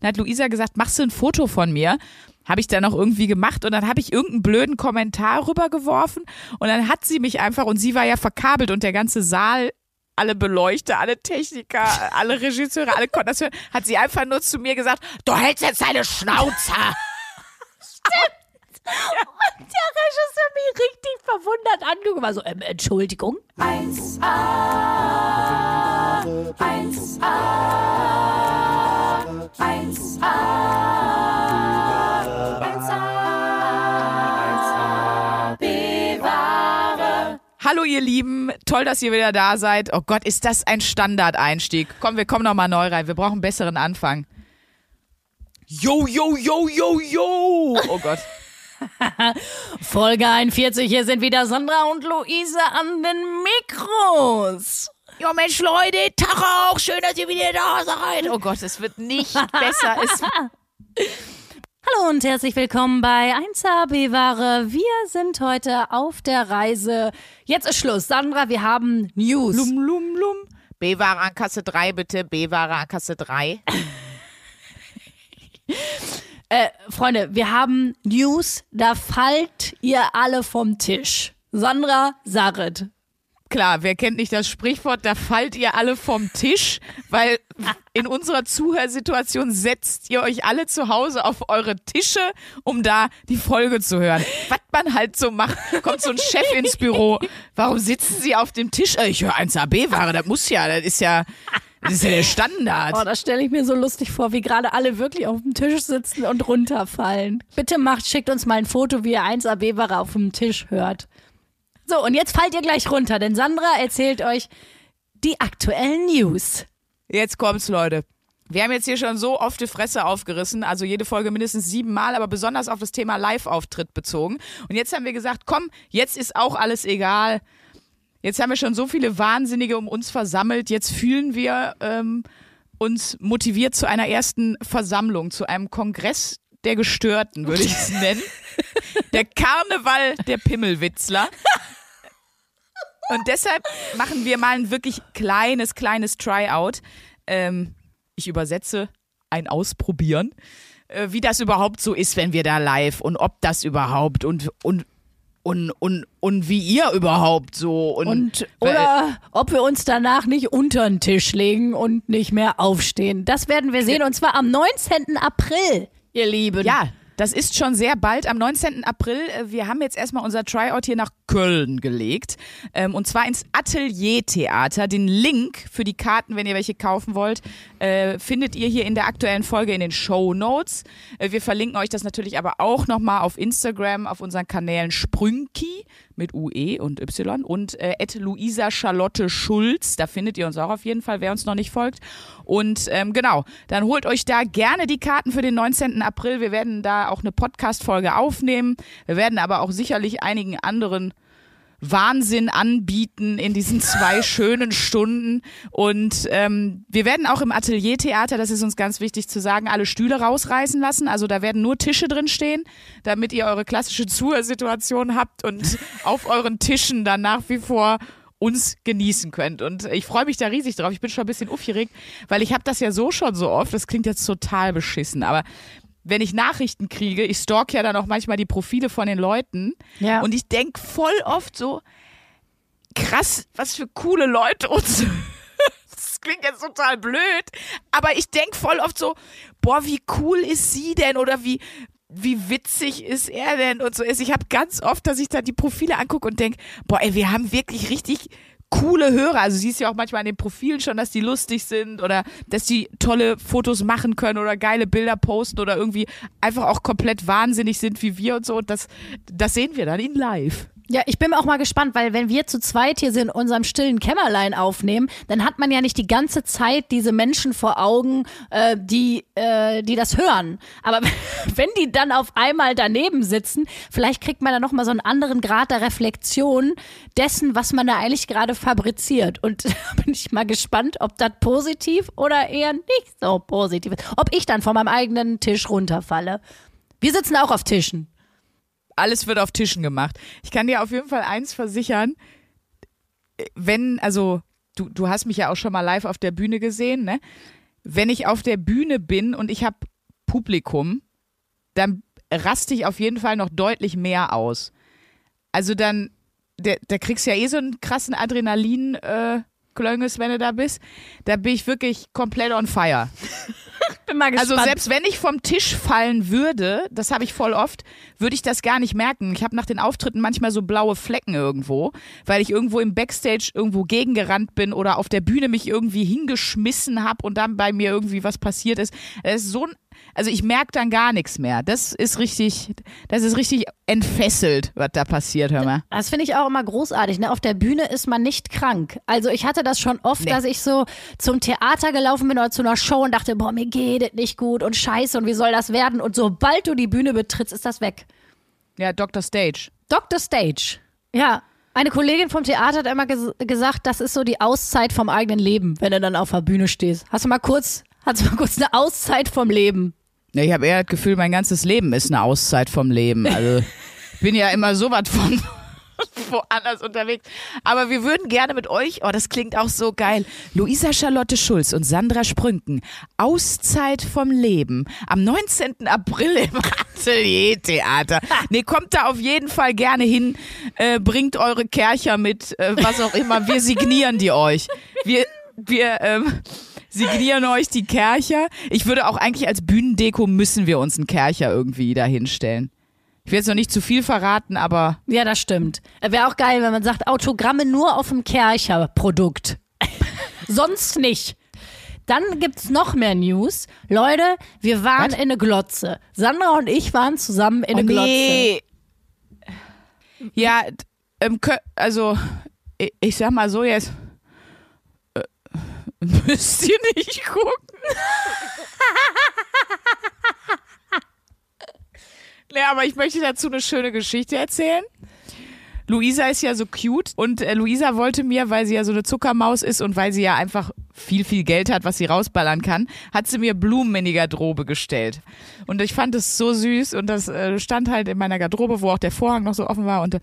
Dann hat Luisa gesagt, machst du ein Foto von mir? Habe ich dann auch irgendwie gemacht und dann habe ich irgendeinen blöden Kommentar rübergeworfen und dann hat sie mich einfach, und sie war ja verkabelt und der ganze Saal alle Beleuchter, alle Techniker, alle Regisseure, alle konnten das hören, hat sie einfach nur zu mir gesagt, du hältst jetzt deine Schnauze. Und der Regisseur mich richtig verwundert angeguckt. War so, ähm, Entschuldigung. 1a, 1a, 1a, 1a, bewahre. Hallo ihr Lieben, toll, dass ihr wieder da seid. Oh Gott, ist das ein Standardeinstieg. Komm, wir kommen nochmal neu rein. Wir brauchen einen besseren Anfang. Yo, yo, yo, yo, yo. Oh Gott. Folge 41, hier sind wieder Sandra und Luise an den Mikros. Jo Mensch, Leute, Tag auch. Schön, dass ihr wieder da seid. Oh Gott, es wird nicht besser. Es Hallo und herzlich willkommen bei 1A Bewahre. Wir sind heute auf der Reise. Jetzt ist Schluss. Sandra, wir haben News. Lum, lum, lum. B-Ware an Kasse 3, bitte. B-Ware an Kasse 3. Äh, Freunde, wir haben News, da fallt ihr alle vom Tisch. Sandra, Sarit. Klar, wer kennt nicht das Sprichwort, da fallt ihr alle vom Tisch, weil in unserer Zuhörsituation setzt ihr euch alle zu Hause auf eure Tische, um da die Folge zu hören. Was man halt so macht, kommt so ein Chef ins Büro. Warum sitzen sie auf dem Tisch? Äh, Ich höre 1AB-Ware, das muss ja, das ist ja, das ist ja der Standard. Oh, das stelle ich mir so lustig vor, wie gerade alle wirklich auf dem Tisch sitzen und runterfallen. Bitte macht, schickt uns mal ein Foto, wie ihr 1AB-Ware auf dem Tisch hört. So, und jetzt fallt ihr gleich runter, denn Sandra erzählt euch die aktuellen News. Jetzt kommt's, Leute. Wir haben jetzt hier schon so oft die Fresse aufgerissen, also jede Folge mindestens siebenmal, aber besonders auf das Thema Live-Auftritt bezogen. Und jetzt haben wir gesagt, komm, jetzt ist auch alles egal. Jetzt haben wir schon so viele Wahnsinnige um uns versammelt. Jetzt fühlen wir ähm, uns motiviert zu einer ersten Versammlung, zu einem Kongress der Gestörten, würde ich es nennen. Der Karneval der Pimmelwitzler. Und deshalb machen wir mal ein wirklich kleines, kleines Tryout. Ähm, ich übersetze ein Ausprobieren, äh, wie das überhaupt so ist, wenn wir da live und ob das überhaupt und und und und, und wie ihr überhaupt so und, Und weil- oder ob wir uns danach nicht unter den Tisch legen und nicht mehr aufstehen. Das werden wir sehen und zwar am 19. April, ihr Lieben. ja, das ist schon sehr bald, am 19. April. Äh, Wir haben jetzt erstmal unser Tryout hier nach Köln gelegt. Ähm, und zwar ins Atelier-Theater. Den Link für die Karten, wenn ihr welche kaufen wollt, äh, findet ihr hier in der aktuellen Folge in den Show Notes. Äh, wir verlinken euch das natürlich aber auch nochmal auf Instagram, auf unseren Kanälen Sprünki mit UE und Y und äh, Luisa Charlotte Schulz. Da findet ihr uns auch auf jeden Fall, wer uns noch nicht folgt. Und ähm, genau, dann holt euch da gerne die Karten für den 19. April. Wir werden da auch eine Podcast-Folge aufnehmen. Wir werden aber auch sicherlich einigen anderen Wahnsinn anbieten in diesen zwei schönen Stunden. Und ähm, wir werden auch im Ateliertheater, das ist uns ganz wichtig zu sagen, alle Stühle rausreißen lassen. Also da werden nur Tische drin stehen, damit ihr eure klassische Zuhörsituation habt und auf euren Tischen dann nach wie vor uns genießen könnt. Und ich freue mich da riesig drauf. Ich bin schon ein bisschen aufgeregt, weil ich habe das ja so schon so oft. Das klingt jetzt total beschissen, aber wenn ich Nachrichten kriege, ich stalk ja dann auch manchmal die Profile von den Leuten Ja. und ich denk voll oft so, krass, was für coole Leute uns. Das klingt jetzt total blöd, aber ich denk voll oft so, boah, wie cool ist sie denn oder wie wie witzig ist er denn und so ist. Ich habe ganz oft, dass ich da die Profile angucke und denk, boah, ey, wir haben wirklich richtig coole Hörer. Also siehst ja auch manchmal an den Profilen schon, dass die lustig sind oder dass die tolle Fotos machen können oder geile Bilder posten oder irgendwie einfach auch komplett wahnsinnig sind wie wir und so. Und das, das sehen wir dann in live. Ja, ich bin auch mal gespannt, weil wenn wir zu zweit hier in unserem stillen Kämmerlein aufnehmen, dann hat man ja nicht die ganze Zeit diese Menschen vor Augen, äh, die, äh, die das hören. Aber wenn die dann auf einmal daneben sitzen, vielleicht kriegt man da nochmal so einen anderen Grad der Reflexion dessen, was man da eigentlich gerade fabriziert. Und da bin ich mal gespannt, ob das positiv oder eher nicht so positiv ist. Ob ich dann von meinem eigenen Tisch runterfalle. Wir sitzen auch auf Tischen. Alles wird auf Tischen gemacht. Ich kann dir auf jeden Fall eins versichern, wenn, also du, du hast mich ja auch schon mal live auf der Bühne gesehen, ne? wenn ich auf der Bühne bin und ich habe Publikum, dann raste ich auf jeden Fall noch deutlich mehr aus. Also dann, da, kriegst du ja eh so einen krassen Adrenalin. Äh, wenn du da bist, da bin ich wirklich komplett on fire. Bin mal gespannt. Also selbst wenn ich vom Tisch fallen würde, das habe ich voll oft, würde ich das gar nicht merken. Ich habe nach den Auftritten manchmal so blaue Flecken irgendwo, weil ich irgendwo im Backstage irgendwo gegengerannt bin oder auf der Bühne mich irgendwie hingeschmissen habe und dann bei mir irgendwie was passiert ist. Das ist so ein also ich merke dann gar nichts mehr. Das ist richtig, das ist richtig entfesselt, was da passiert, hör mal. Das finde ich auch immer großartig. Ne? Auf der Bühne ist man nicht krank. Also ich hatte das schon oft, Nee. dass ich so zum Theater gelaufen bin oder zu einer Show und dachte, boah, mir geht es nicht gut und scheiße und wie soll das werden? Und sobald du die Bühne betrittst, ist das weg. Ja, Dr. Stage. Dr. Stage. Ja. Eine Kollegin vom Theater hat immer ges gesagt, das ist so die Auszeit vom eigenen Leben, wenn du dann auf der Bühne stehst. Hast du mal kurz, hast du mal kurz eine Auszeit vom Leben? Ich habe eher das Gefühl, mein ganzes Leben ist eine Auszeit vom Leben. Also ich bin ja immer so was von woanders unterwegs. Aber wir würden gerne mit euch, oh, das klingt auch so geil, Luisa Charlotte Schulz und Sandra Sprünken, Auszeit vom Leben, am 19. April im Atelier-Theater. Nee, kommt da auf jeden Fall gerne hin, äh, bringt eure Kercher mit, äh, was auch immer, wir signieren die euch. Wir, wir, ähm, signieren euch die Kercher. Ich würde auch eigentlich als Bühnendeko müssen wir uns einen Kercher irgendwie da hinstellen. Ich will jetzt noch nicht zu viel verraten, aber Ja, das stimmt. Wäre auch geil, wenn man sagt, Autogramme nur auf dem Kercher-Produkt. Sonst nicht. Dann gibt's noch mehr News. Leute, wir waren Was? in eine Glotze. Sandra und ich waren zusammen in eine Glotze. Ja, ähm, kö- also ich, ich sag mal so jetzt. Äh, müsst ihr nicht gucken. nee, aber ich möchte dazu eine schöne Geschichte erzählen. Luisa ist ja so cute und äh, Luisa wollte mir, weil sie ja so eine Zuckermaus ist und weil sie ja einfach viel, viel Geld hat, was sie rausballern kann, hat sie mir Blumen in die Garderobe gestellt. Und ich fand es so süß und das äh, stand halt in meiner Garderobe, wo auch der Vorhang noch so offen war und da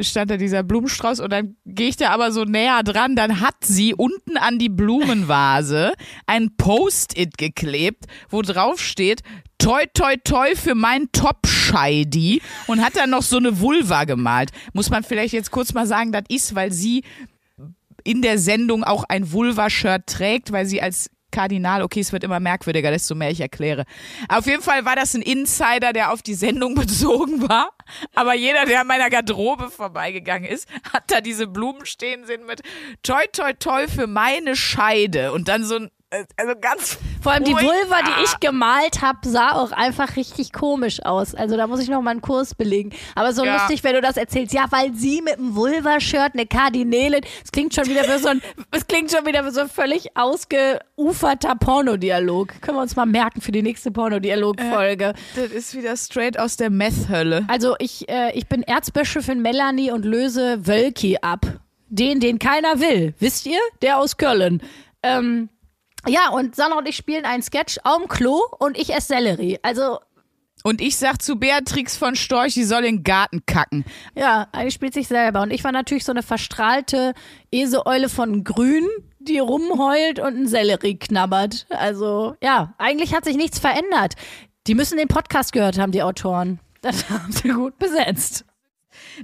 stand da dieser Blumenstrauß und dann gehe ich da aber so näher dran, dann hat sie unten an die Blumenvase ein Post-it geklebt, wo drauf steht, toi toi toi für mein Top-Scheidi und hat dann noch so eine Vulva gemalt. Muss man vielleicht jetzt kurz mal sagen, das ist, weil sie in der Sendung auch ein Vulva-Shirt trägt, weil sie als Kardinal, okay, es wird immer merkwürdiger, desto mehr ich erkläre. Auf jeden Fall war das ein Insider, der auf die Sendung bezogen war. Aber jeder, der an meiner Garderobe vorbeigegangen ist, hat da diese Blumen stehen sehen mit toi toi toi für meine Scheide. Und dann so ein, also ganz Vor allem die. Vulva, die ich gemalt habe, sah auch einfach richtig komisch aus. Also da muss ich noch mal einen Kurs belegen. Aber so Ja. lustig, wenn du das erzählst. Ja, weil sie mit einem Vulva-Shirt, eine Kardinälin, es klingt schon wieder wie so ein, es klingt schon wieder wie so ein völlig ausgeuferter Pornodialog. Können wir uns mal merken für die nächste Pornodialog-Folge. Das ist wieder straight aus der Meth-Hölle. Also ich, äh, ich bin Erzbischöfin Melanie und löse Wölki ab. Den, den keiner will. Wisst ihr? Der aus Köln. Ähm, ja, und Sandra und ich spielen einen Sketch am Klo und ich esse Sellerie. Also, Und ich sag zu Beatrix von Storch, die soll in den Garten kacken. ja, eigentlich spielt sich selber. Und ich war natürlich so eine verstrahlte Eseeule von Grün, die rumheult und einen Sellerie knabbert. Also, ja, eigentlich hat sich nichts verändert. Die müssen den Podcast gehört haben, die Autoren. Das haben sie gut besetzt.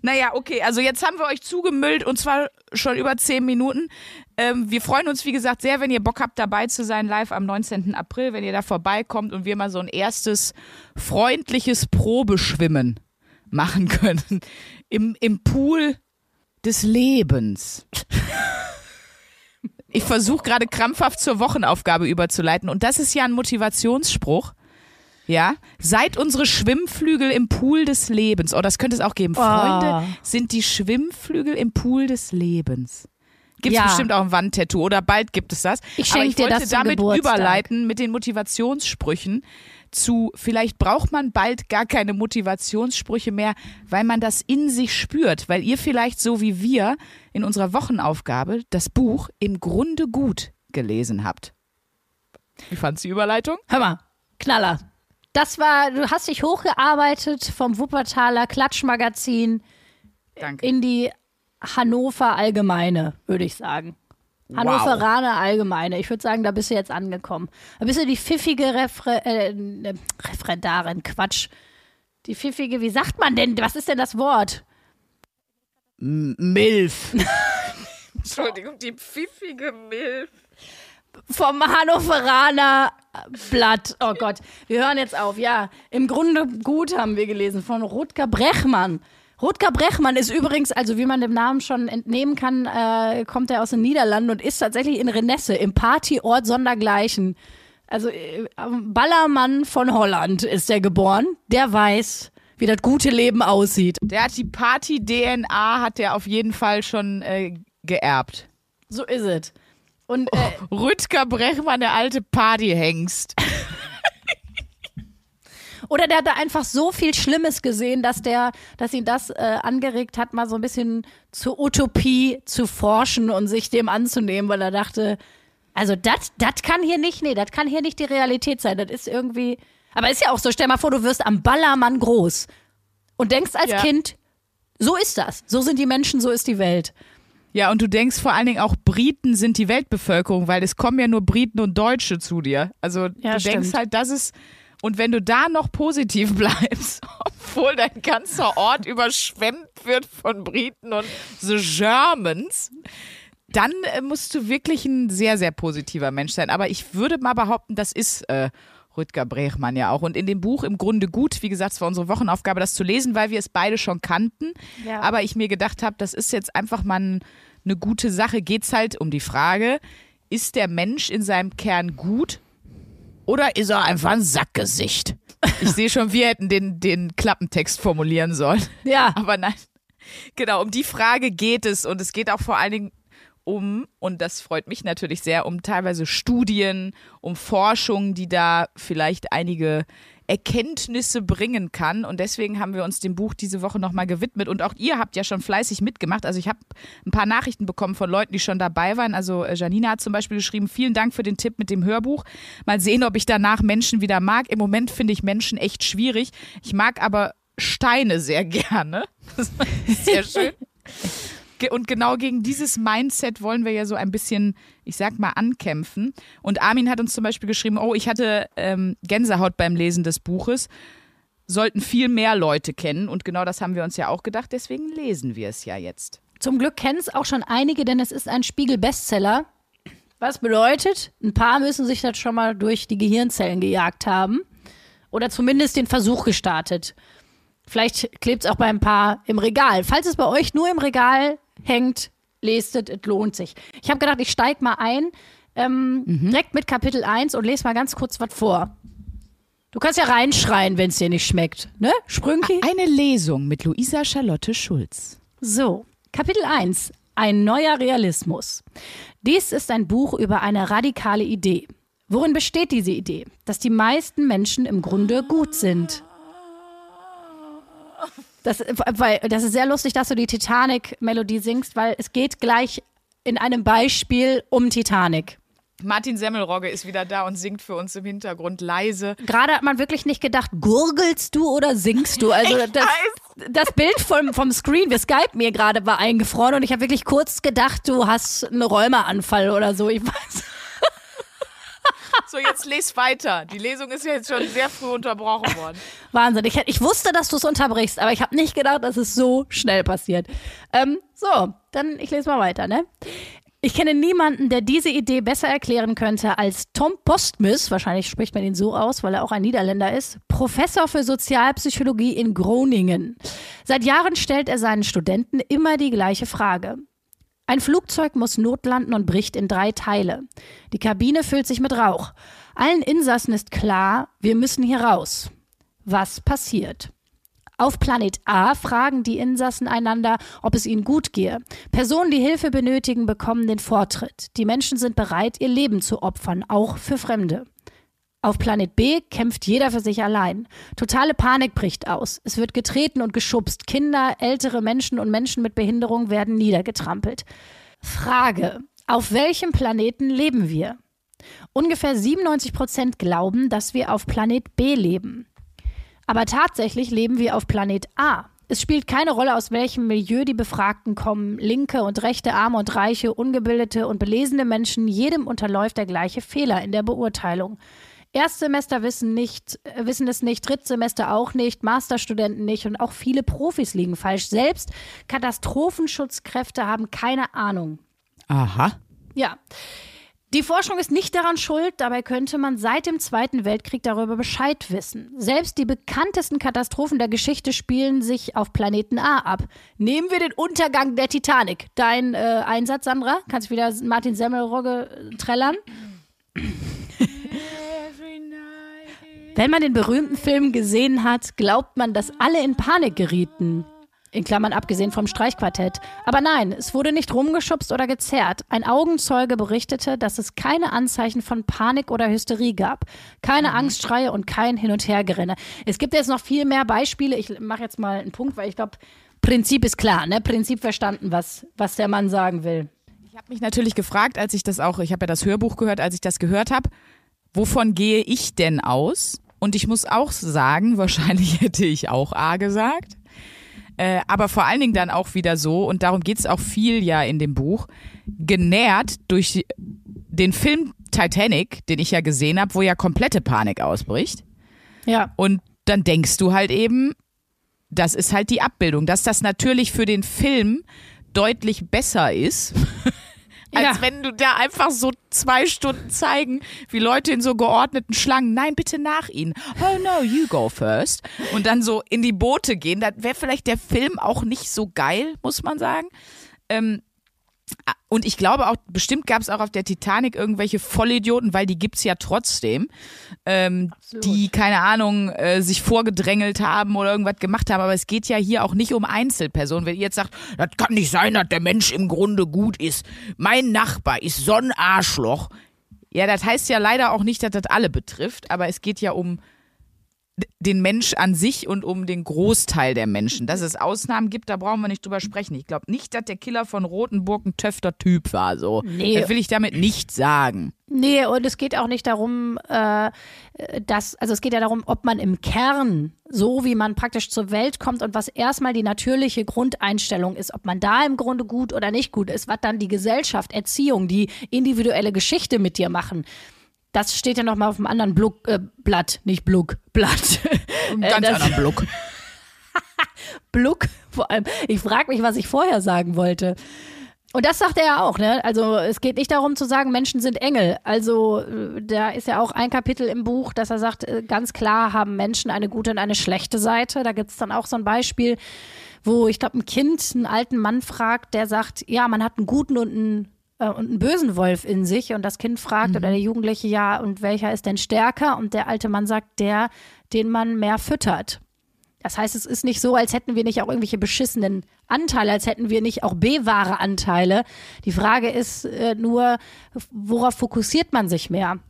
Naja, okay, also jetzt haben wir euch zugemüllt und zwar schon über zehn Minuten. Ähm, wir freuen uns, wie gesagt, sehr, wenn ihr Bock habt, dabei zu sein, live am 19. April, wenn ihr da vorbeikommt und wir mal so ein erstes freundliches Probeschwimmen machen können. Im, im Pool des Lebens. Ich versuche gerade krampfhaft zur Wochenaufgabe überzuleiten und das ist ja ein Motivationsspruch. Ja, seid unsere Schwimmflügel im Pool des Lebens. Oh, das könnte es auch geben. Freunde sind die Schwimmflügel im Pool des Lebens. Gibt es Ja. bestimmt auch ein Wandtattoo oder bald gibt es das. Ich Aber schenk ich dir wollte das zum damit Geburtstag. überleiten mit den Motivationssprüchen zu, vielleicht braucht man bald gar keine Motivationssprüche mehr, weil man das in sich spürt, weil ihr vielleicht so wie wir in unserer Wochenaufgabe das Buch im Grunde gut gelesen habt. Wie fandst du die Überleitung? Hör mal, Knaller. Das war, du hast dich hochgearbeitet vom Wuppertaler Klatschmagazin Danke. in die Hannover Allgemeine, würde ich sagen. Hannoveraner Allgemeine. Ich würde sagen, da bist du jetzt angekommen. Da bist du die pfiffige Refre äh, äh, Referendarin. Quatsch. Die pfiffige, wie sagt man denn? Was ist denn das Wort? Milf. Entschuldigung, die pfiffige Milf. Vom Hannoveraner Blatt. Oh Gott, wir hören jetzt auf. Ja, im Grunde gut haben wir gelesen von Rutger Brechmann. Rutger Brechmann ist übrigens, also wie man dem Namen schon entnehmen kann, äh, kommt er aus den Niederlanden und ist tatsächlich in Renesse, im Partyort Sondergleichen. Also äh, Ballermann von Holland ist er geboren. Der weiß, wie das gute Leben aussieht. Der hat die Party-DNA, hat der auf jeden Fall schon äh, geerbt. So ist es. Und äh, Rüdger Brechmann, der alte Partyhengst. Oder der hat da einfach so viel Schlimmes gesehen, dass der, dass ihn das äh, angeregt hat, mal so ein bisschen zur Utopie zu forschen und sich dem anzunehmen, weil er dachte, also das, das kann hier nicht, nee, das kann hier nicht die Realität sein. Das ist irgendwie. Aber ist ja auch so, stell mal vor, du wirst am Ballermann groß und denkst als Ja. Kind, so ist das. So sind die Menschen, so ist die Welt. Ja, und du denkst vor allen Dingen auch, Briten sind die Weltbevölkerung, weil es kommen ja nur Briten und Deutsche zu dir. Also Ja, du denkst stimmt. halt, das ist. Und wenn du da noch positiv bleibst, obwohl dein ganzer Ort überschwemmt wird von Briten und The Germans, dann äh, musst du wirklich ein sehr, sehr positiver Mensch sein. Aber ich würde mal behaupten, das ist äh, Rüdger Brechmann ja auch. Und in dem Buch im Grunde gut, wie gesagt, es war unsere Wochenaufgabe, das zu lesen, weil wir es beide schon kannten. Ja. Aber ich mir gedacht habe, das ist jetzt einfach mal ein, eine gute Sache. Geht es halt um die Frage, ist der Mensch in seinem Kern gut oder ist er einfach ein Sackgesicht? Ich sehe schon, wir hätten den, den Klappentext formulieren sollen. Ja. Aber nein, genau, um die Frage geht es und es geht auch vor allen Dingen um, und das freut mich natürlich sehr, um teilweise Studien, um Forschung, die da vielleicht einige Erkenntnisse bringen kann. Und deswegen haben wir uns dem Buch diese Woche nochmal gewidmet. Und auch ihr habt ja schon fleißig mitgemacht. Also ich habe ein paar Nachrichten bekommen von Leuten, die schon dabei waren. Also äh, Janina hat zum Beispiel geschrieben, vielen Dank für den Tipp mit dem Hörbuch. Mal sehen, ob ich danach Menschen wieder mag. Im Moment finde ich Menschen echt schwierig. Ich mag aber Steine sehr gerne. Das ist sehr schön. Und genau gegen dieses Mindset wollen wir ja so ein bisschen, ich sag mal, ankämpfen. Und Armin hat uns zum Beispiel geschrieben, oh, ich hatte ähm, Gänsehaut beim Lesen des Buches. Sollten viel mehr Leute kennen. Und genau das haben wir uns ja auch gedacht. Deswegen lesen wir es ja jetzt. Zum Glück kennen es auch schon einige, denn es ist ein Spiegel-Bestseller. Was bedeutet, ein paar müssen sich das schon mal durch die Gehirnzellen gejagt haben. Oder zumindest den Versuch gestartet. Vielleicht klebt es auch bei ein paar im Regal. Falls es bei euch nur im Regal hängt, lest es, es lohnt sich. Ich habe gedacht, ich steige mal ein, ähm, direkt mit Kapitel 1 und lese mal ganz kurz was vor. Du kannst ja reinschreien, wenn es dir nicht schmeckt. Ne? Sprünki? Eine Lesung mit Luisa Charlotte Schulz. So, Kapitel 1. Ein neuer Realismus. Dies ist ein Buch über eine radikale Idee. Worin besteht diese Idee? Dass die meisten Menschen im Grunde gut sind. Das, weil, das ist sehr lustig, dass du die Titanic-Melodie singst, weil es geht gleich in einem Beispiel um Titanic. Martin Semmelrogge ist wieder da und singt für uns im Hintergrund leise. Gerade hat man wirklich nicht gedacht, gurgelst du oder singst du? Also das, das Bild vom, vom Screen, wir Skype mir gerade war eingefroren und ich habe wirklich kurz gedacht, du hast einen Rheumaanfall oder so. Ich weiß. So, jetzt les weiter. Die Lesung ist ja jetzt schon sehr früh unterbrochen worden. Wahnsinn. Ich, ich wusste, dass du es unterbrichst, aber ich habe nicht gedacht, dass es so schnell passiert. Ähm, so, dann ich lese mal weiter, ne? Ich kenne niemanden, der diese Idee besser erklären könnte als Tom Postmus, wahrscheinlich spricht man ihn so aus, weil er auch ein Niederländer ist, Professor für Sozialpsychologie in Groningen. Seit Jahren stellt er seinen Studenten immer die gleiche Frage. Ein Flugzeug muss notlanden und bricht in drei Teile. Die Kabine füllt sich mit Rauch. Allen Insassen ist klar, wir müssen hier raus. Was passiert? Auf Planet A fragen die Insassen einander, ob es ihnen gut gehe. Personen, die Hilfe benötigen, bekommen den Vortritt. Die Menschen sind bereit, ihr Leben zu opfern, auch für Fremde. Auf Planet B kämpft jeder für sich allein. Totale Panik bricht aus. Es wird getreten und geschubst. Kinder, ältere Menschen und Menschen mit Behinderung werden niedergetrampelt. Frage. Auf welchem Planeten leben wir? Ungefähr 97 Prozent glauben, dass wir auf Planet B leben. Aber tatsächlich leben wir auf Planet A. Es spielt keine Rolle, aus welchem Milieu die Befragten kommen. Linke und rechte, arme und reiche, ungebildete und belesene Menschen, jedem unterläuft der gleiche Fehler in der Beurteilung. Erstsemester wissen nicht, äh, wissen es nicht, Drittsemester auch nicht, Masterstudenten nicht und auch viele Profis liegen falsch. Selbst Katastrophenschutzkräfte haben keine Ahnung. Aha. Ja. Die Forschung ist nicht daran schuld, dabei könnte man seit dem Zweiten Weltkrieg darüber Bescheid wissen. Selbst die bekanntesten Katastrophen der Geschichte spielen sich auf Planeten A ab. Nehmen wir den Untergang der Titanic. Dein äh, Einsatz, Sandra? Kannst du wieder Martin Semmelrogge äh, trällern? Wenn man den berühmten Film gesehen hat, glaubt man, dass alle in Panik gerieten. In Klammern abgesehen vom Streichquartett. Aber nein, es wurde nicht rumgeschubst oder gezerrt. Ein Augenzeuge berichtete, dass es keine Anzeichen von Panik oder Hysterie gab. Keine Angstschreie und kein Hin- und Hergerenne. Es gibt jetzt noch viel mehr Beispiele. Ich mache jetzt mal einen Punkt, weil ich glaube, Prinzip ist klar, ne? Prinzip verstanden, was, was der Mann sagen will. Ich habe mich natürlich gefragt, als ich das auch, ich habe ja das Hörbuch gehört, als ich das gehört habe, wovon gehe ich denn aus? Und ich muss auch sagen, wahrscheinlich hätte ich auch A gesagt. Äh, aber vor allen Dingen dann auch wieder so, und darum geht es auch viel ja in dem Buch, genährt durch den Film Titanic, den ich ja gesehen habe, wo ja komplette Panik ausbricht. Ja. Und dann denkst du halt eben, das ist halt die Abbildung, dass das natürlich für den Film deutlich besser ist, als Ja. wenn du da einfach so zwei Stunden zeigen, wie Leute in so geordneten Schlangen, nein, bitte nach ihnen. Oh no, you go first. Und dann so in die Boote gehen. Da wäre vielleicht der Film auch nicht so geil, muss man sagen. Ähm, und ich glaube auch, bestimmt gab es auch auf der Titanic irgendwelche Vollidioten, weil die gibt's ja trotzdem, ähm, die, keine Ahnung, äh, sich vorgedrängelt haben oder irgendwas gemacht haben. Aber es geht ja hier auch nicht um Einzelpersonen. Wenn ihr jetzt sagt, das kann nicht sein, dass der Mensch im Grunde gut ist. Mein Nachbar ist so ein Arschloch. Ja, das heißt ja leider auch nicht, dass das alle betrifft, aber es geht ja um den Mensch an sich und um den Großteil der Menschen. Dass es Ausnahmen gibt, da brauchen wir nicht drüber sprechen. Ich glaube nicht, dass der Killer von Rotenburg ein töfter Typ war. So. Nee. Das will ich damit nicht sagen. Nee, und es geht auch nicht darum, äh, dass, also es geht ja darum, ob man im Kern, so wie man praktisch zur Welt kommt und was erstmal die natürliche Grundeinstellung ist, ob man da im Grunde gut oder nicht gut ist, was dann die Gesellschaft, Erziehung, die individuelle Geschichte mit dir machen. Das steht ja nochmal auf einem anderen Blug, äh, Blatt, nicht Blug, Blatt. Ein Äh, ganz das- anderer Block. Blug, vor allem. Ich frage mich, was ich vorher sagen wollte. Und das sagt er ja auch, ne? Also es geht nicht darum zu sagen, Menschen sind Engel. Also äh, da ist ja auch ein Kapitel im Buch, dass er sagt, äh, ganz klar haben Menschen eine gute und eine schlechte Seite. Da gibt's dann auch so ein Beispiel, wo ich glaube, ein Kind einen alten Mann fragt, der sagt, ja, man hat einen guten und einen äh, und einen bösen Wolf in sich und das Kind fragt oder der Jugendliche, ja, und welcher ist denn stärker? Und der alte Mann sagt, der, den man mehr füttert. Das heißt, es ist nicht so, als hätten wir nicht auch irgendwelche beschissenen Anteile, als hätten wir nicht auch B-wahre Anteile. Die Frage ist äh, nur, worauf fokussiert man sich mehr?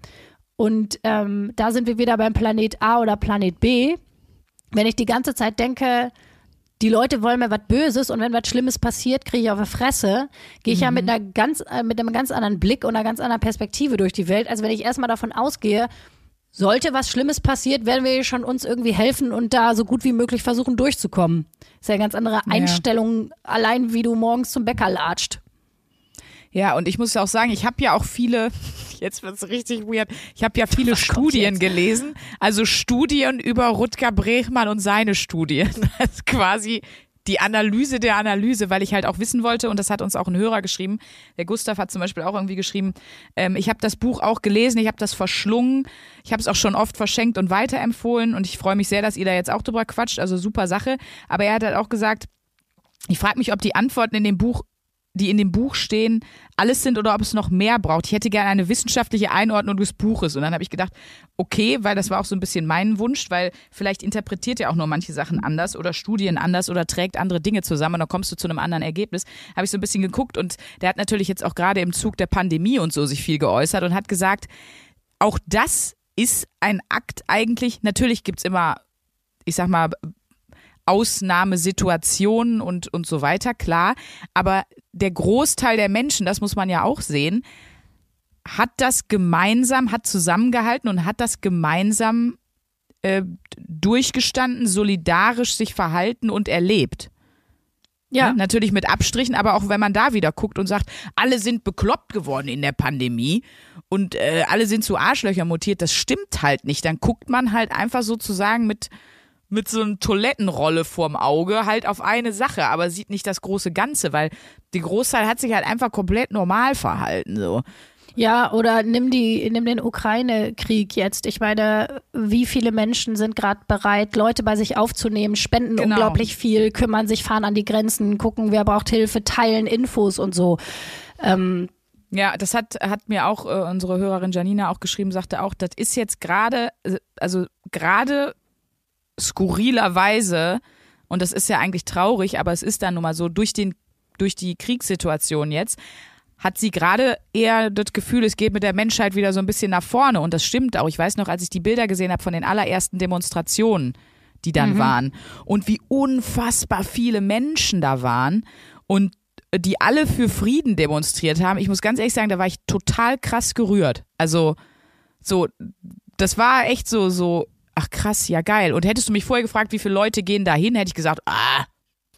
Und ähm, da sind wir wieder beim Planet A oder Planet B. Wenn ich die ganze Zeit denke, die Leute wollen mir was Böses und wenn was Schlimmes passiert, kriege ich auf die Fresse, gehe ich ja mit einer ganz, äh, mit einem ganz anderen Blick und einer ganz anderen Perspektive durch die Welt, als wenn ich erstmal davon ausgehe, sollte was Schlimmes passiert, werden wir schon uns irgendwie helfen und da so gut wie möglich versuchen durchzukommen. Ist ja eine ganz andere Einstellung, allein wie du morgens zum Bäcker latscht. Ja, und ich muss ja auch sagen, ich habe ja auch viele, jetzt wird's richtig weird, ich habe ja viele Was Studien gelesen, also Studien über Rutger Brechmann und seine Studien. Das ist quasi die Analyse der Analyse, weil ich halt auch wissen wollte, und das hat uns auch ein Hörer geschrieben, der Gustav hat zum Beispiel auch irgendwie geschrieben, ähm, ich habe das Buch auch gelesen, ich habe das verschlungen, ich habe es auch schon oft verschenkt und weiterempfohlen und ich freue mich sehr, dass ihr da jetzt auch drüber quatscht, also super Sache. Aber er hat halt auch gesagt, ich frage mich, ob die Antworten in dem Buch, die in dem Buch stehen, alles sind oder ob es noch mehr braucht. Ich hätte gerne eine wissenschaftliche Einordnung des Buches. Und dann habe ich gedacht, okay, weil das war auch so ein bisschen mein Wunsch, weil vielleicht interpretiert er auch nur manche Sachen anders oder Studien anders oder trägt andere Dinge zusammen und dann kommst du zu einem anderen Ergebnis. Habe ich so ein bisschen geguckt und der hat natürlich jetzt auch gerade im Zug der Pandemie und so sich viel geäußert und hat gesagt, auch das ist ein Akt eigentlich, natürlich gibt's immer, ich sag mal, Ausnahmesituationen und, und so weiter, klar. Aber der Großteil der Menschen, das muss man ja auch sehen, hat das gemeinsam, hat zusammengehalten und hat das gemeinsam äh, durchgestanden, solidarisch sich verhalten und erlebt. Ja. Ne? Natürlich mit Abstrichen, aber auch wenn man da wieder guckt und sagt, alle sind bekloppt geworden in der Pandemie und äh, alle sind zu Arschlöcher mutiert, das stimmt halt nicht. Dann guckt man halt einfach sozusagen mit, mit so einer Toilettenrolle vorm Auge halt auf eine Sache, aber sieht nicht das große Ganze, weil die Großteil hat sich halt einfach komplett normal verhalten. So. Ja, oder nimm die, nimm den Ukraine-Krieg jetzt. Ich meine, wie viele Menschen sind gerade bereit, Leute bei sich aufzunehmen, spenden Genau. unglaublich viel, kümmern sich, fahren an die Grenzen, gucken, wer braucht Hilfe, teilen Infos und so. Ähm, Ja, das hat, hat mir auch äh, unsere Hörerin Janina auch geschrieben, sagte auch, das ist jetzt gerade, äh, also gerade skurrilerweise, und das ist ja eigentlich traurig, aber es ist dann nun mal so, durch, den, durch die Kriegssituation jetzt, hat sie gerade eher das Gefühl, es geht mit der Menschheit wieder so ein bisschen nach vorne. Und das stimmt auch. Ich weiß noch, als ich die Bilder gesehen habe von den allerersten Demonstrationen, die dann waren, und wie unfassbar viele Menschen da waren und die alle für Frieden demonstriert haben. Ich muss ganz ehrlich sagen, da war ich total krass gerührt. Also, so, das war echt so, so, ach krass, ja geil. Und hättest du mich vorher gefragt, wie viele Leute gehen da hin, hätte ich gesagt, ah,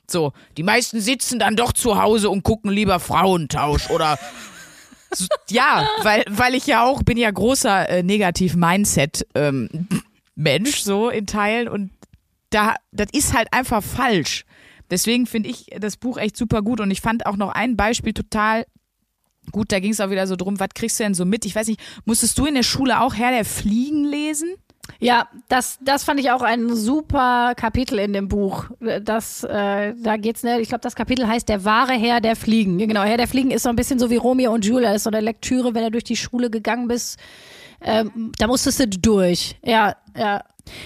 so, die meisten sitzen dann doch zu Hause und gucken lieber Frauentausch oder so, ja, weil, weil ich ja auch bin ja großer äh, Negativ-Mindset ähm, Mensch so in Teilen und da das ist halt einfach falsch. Deswegen finde ich das Buch echt super gut und ich fand auch noch ein Beispiel total gut, da ging es auch wieder so drum, was kriegst du denn so mit? Ich weiß nicht, musstest du in der Schule auch Herr der Fliegen lesen? Ja, das, das fand ich auch ein super Kapitel in dem Buch. Das, äh, da geht's, ne, ich glaube, das Kapitel heißt Der wahre Herr der Fliegen. Genau, Herr der Fliegen ist so ein bisschen so wie Romeo und Julia, ist so eine Lektüre, wenn du durch die Schule gegangen bist, ähm, da musstest du durch. Ja, ja.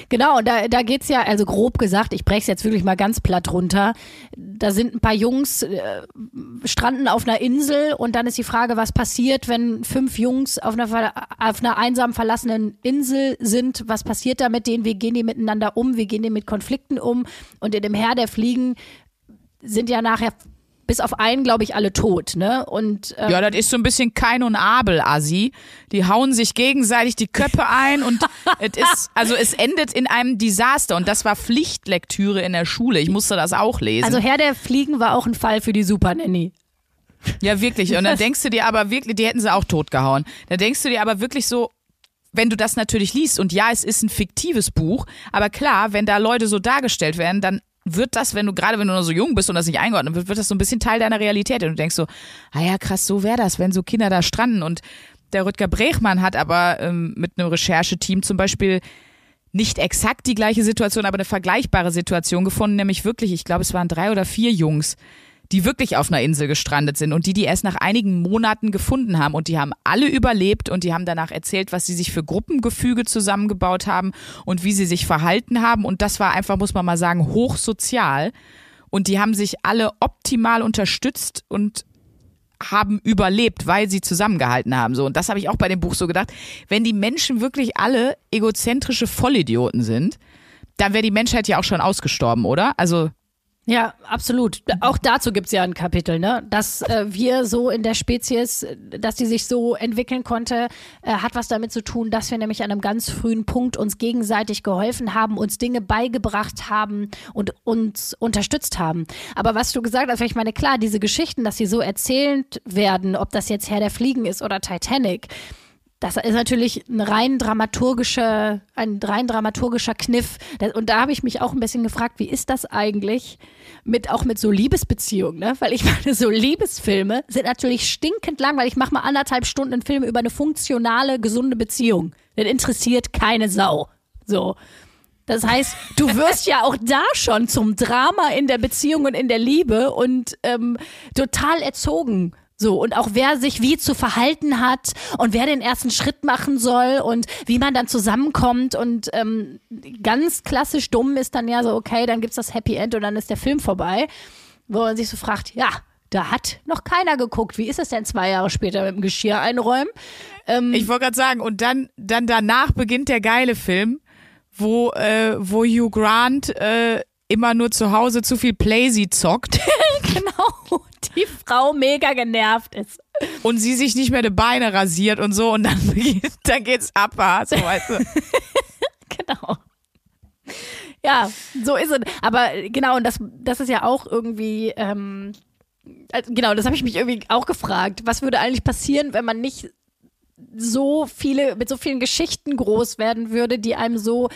Genau, und da, da geht's ja, also grob gesagt, ich brech's jetzt wirklich mal ganz platt runter. Da sind ein paar Jungs, äh, stranden auf einer Insel und dann ist die Frage, was passiert, wenn fünf Jungs auf einer, auf einer einsam verlassenen Insel sind? Was passiert da mit denen? Wie gehen die miteinander um? Wie gehen die mit Konflikten um? Und in dem Herr der Fliegen sind ja nachher bis auf einen, glaube ich, alle tot, ne? Und ähm, Ja, das ist so ein bisschen Kain und Abel, Assi. Die hauen sich gegenseitig die Köpfe ein und es ist, also es endet in einem Desaster und das war Pflichtlektüre in der Schule. Ich musste das auch lesen. also Herr der Fliegen war auch ein Fall für die Super Nanny. Ja, wirklich. Und dann denkst du dir aber wirklich, die hätten sie auch totgehauen. Da denkst du dir aber wirklich so, wenn du das natürlich liest, und ja, es ist ein fiktives Buch, aber klar, wenn da Leute so dargestellt werden, dann wird das, wenn du, gerade wenn du noch so jung bist und das nicht eingeordnet wird, wird das so ein bisschen Teil deiner Realität. Und du denkst so, ah ja, krass, so wäre das, wenn so Kinder da stranden. Und der Rüdger Brechmann hat aber ähm, mit einem Rechercheteam zum Beispiel nicht exakt die gleiche Situation, aber eine vergleichbare Situation gefunden, nämlich wirklich, ich glaube, es waren drei oder vier Jungs, die wirklich auf einer Insel gestrandet sind und die die erst nach einigen Monaten gefunden haben und die haben alle überlebt und die haben danach erzählt, was sie sich für Gruppengefüge zusammengebaut haben und wie sie sich verhalten haben und das war einfach, muss man mal sagen, hochsozial und die haben sich alle optimal unterstützt und haben überlebt, weil sie zusammengehalten haben. So und das habe ich auch bei dem Buch so gedacht. Wenn die Menschen wirklich alle egozentrische Vollidioten sind, dann wäre die Menschheit ja auch schon ausgestorben, oder? Also Ja, absolut. Auch dazu gibt's ja ein Kapitel, ne? Dass äh, wir so in der Spezies, dass die sich so entwickeln konnte, äh, hat was damit zu tun, dass wir nämlich an einem ganz frühen Punkt uns gegenseitig geholfen haben, uns Dinge beigebracht haben und uns unterstützt haben. Aber was du gesagt hast, ich meine, klar, diese Geschichten, dass sie so erzählt werden, ob das jetzt Herr der Fliegen ist oder Titanic, das ist natürlich ein rein dramaturgischer, ein rein dramaturgischer Kniff. Und da habe ich mich auch ein bisschen gefragt, wie ist das eigentlich mit auch mit so Liebesbeziehungen, ne? Weil ich meine, so Liebesfilme sind natürlich stinkend lang, weil ich mache mal anderthalb Stunden einen Film über eine funktionale, gesunde Beziehung. Das interessiert keine Sau. So. Das heißt, du wirst ja auch da schon zum Drama in der Beziehung und in der Liebe und ähm, total erzogen. So, und auch wer sich wie zu verhalten hat und wer den ersten Schritt machen soll und wie man dann zusammenkommt. Und ähm, ganz klassisch dumm ist dann ja so, okay, dann gibt's das Happy End und dann ist der Film vorbei. Wo man sich so fragt, ja, da hat noch keiner geguckt. Wie ist es denn zwei Jahre später mit dem Geschirr einräumen? Ähm, Ich wollte gerade sagen, und dann, dann danach beginnt der geile Film, wo, äh, wo Hugh Grant äh, immer nur zu Hause zu viel Playsy zockt genau, die Frau mega genervt ist. und sie sich nicht mehr die Beine rasiert und so und dann, dann geht's ab, so weißt du. Genau. Ja, so ist es. Aber genau, und das, das ist ja auch irgendwie, ähm, also genau, das habe ich mich irgendwie auch gefragt. Was würde eigentlich passieren, wenn man nicht so viele, mit so vielen Geschichten groß werden würde, die einem so,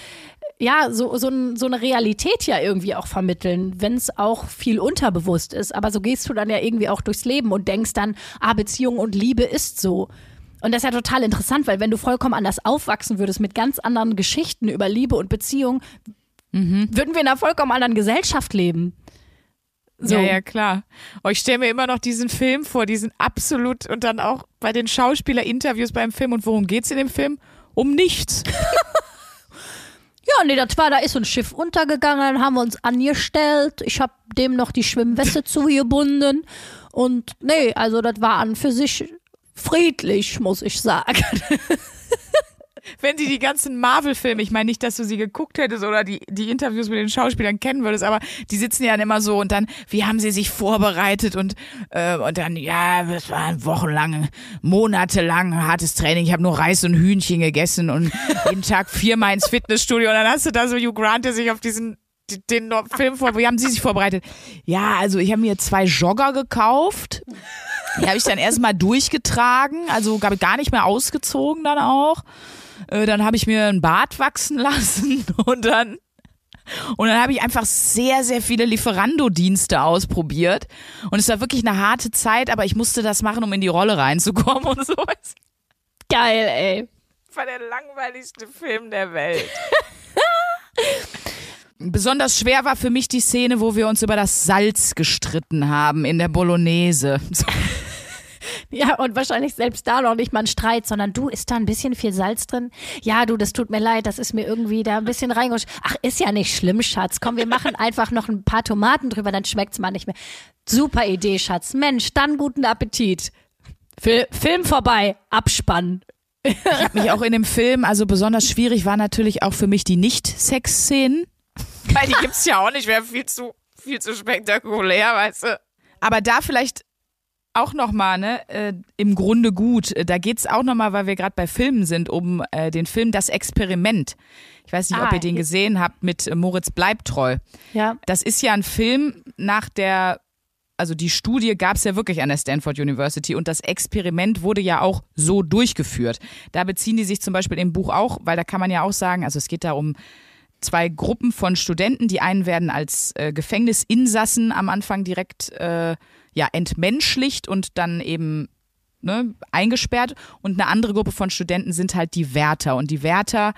ja, so, so, ein, so eine Realität ja irgendwie auch vermitteln, wenn es auch viel unterbewusst ist. Aber so gehst du dann ja irgendwie auch durchs Leben und denkst dann, ah, Beziehung und Liebe ist so. Und das ist ja total interessant, weil wenn du vollkommen anders aufwachsen würdest mit ganz anderen Geschichten über Liebe und Beziehung, würden wir in einer vollkommen anderen Gesellschaft leben. So. Ja, ja, klar. Oh, ich stelle mir immer noch diesen Film vor, diesen absolut und dann auch bei den Schauspieler-Interviews beim Film. Und worum geht's in dem Film? Um nichts. Ja, nee, das war, da ist so ein Schiff untergegangen, dann haben wir uns angestellt. Ich habe dem noch die Schwimmweste zugebunden. Und nee, also das war an für sich friedlich, muss ich sagen. Wenn die die ganzen Marvel-Filme, ich meine nicht, dass du sie geguckt hättest oder die, die Interviews mit den Schauspielern kennen würdest, aber die sitzen ja dann immer so und dann, wie haben sie sich vorbereitet und, äh, und dann, ja, das war wochenlang, monatelang hartes Training. Ich habe nur Reis und Hühnchen gegessen und jeden Tag viermal ins Fitnessstudio und dann hast du da so Hugh Grant, der sich auf diesen die- den Film vor, wie haben Sie sich vorbereitet? Ja, also ich habe mir zwei Jogger gekauft. Die habe ich dann erstmal durchgetragen, also gar nicht mehr ausgezogen dann auch. Äh, dann habe ich mir einen Bart wachsen lassen und dann und dann habe ich einfach sehr, sehr viele Lieferando-Dienste ausprobiert. Und es war wirklich eine harte Zeit, aber ich musste das machen, um in die Rolle reinzukommen und so. Das Geil, ey. war der langweiligste Film der Welt. Besonders schwer war für mich die Szene, wo wir uns über das Salz gestritten haben in der Bolognese. Ja, und wahrscheinlich selbst da noch nicht mal ein Streit, sondern du, ist da ein bisschen viel Salz drin? Ja, du, das tut mir leid, das ist mir irgendwie da ein bisschen reingerutscht. Ach, ist ja nicht schlimm, Schatz. Komm, wir machen einfach noch ein paar Tomaten drüber, dann schmeckt's mal nicht mehr. Super Idee, Schatz. Mensch, dann guten Appetit. Fil Film vorbei, Abspann. Ich habe mich auch in dem Film, also besonders schwierig war natürlich auch für mich die Nicht-Sex-Szenen. Weil die gibt's ja auch nicht, wäre viel zu, viel zu spektakulär, weißt du. Aber da vielleicht auch nochmal, ne, äh, im Grunde gut. Äh, Da geht's auch nochmal, weil wir gerade bei Filmen sind, um äh, den Film Das Experiment. Ich weiß nicht, ob Ah, ihr den gesehen habt mit äh, Moritz Bleibtreu. Ja. Das ist ja ein Film nach der, also die Studie gab es ja wirklich an der Stanford University und das Experiment wurde ja auch so durchgeführt. Da beziehen die sich zum Beispiel im Buch auch, weil da kann man ja auch sagen, also es geht da um zwei Gruppen von Studenten. Die einen werden als äh, Gefängnisinsassen am Anfang direkt äh, ja, entmenschlicht und dann eben ne, eingesperrt. Und eine andere Gruppe von Studenten sind halt die Wärter. Und die Wärter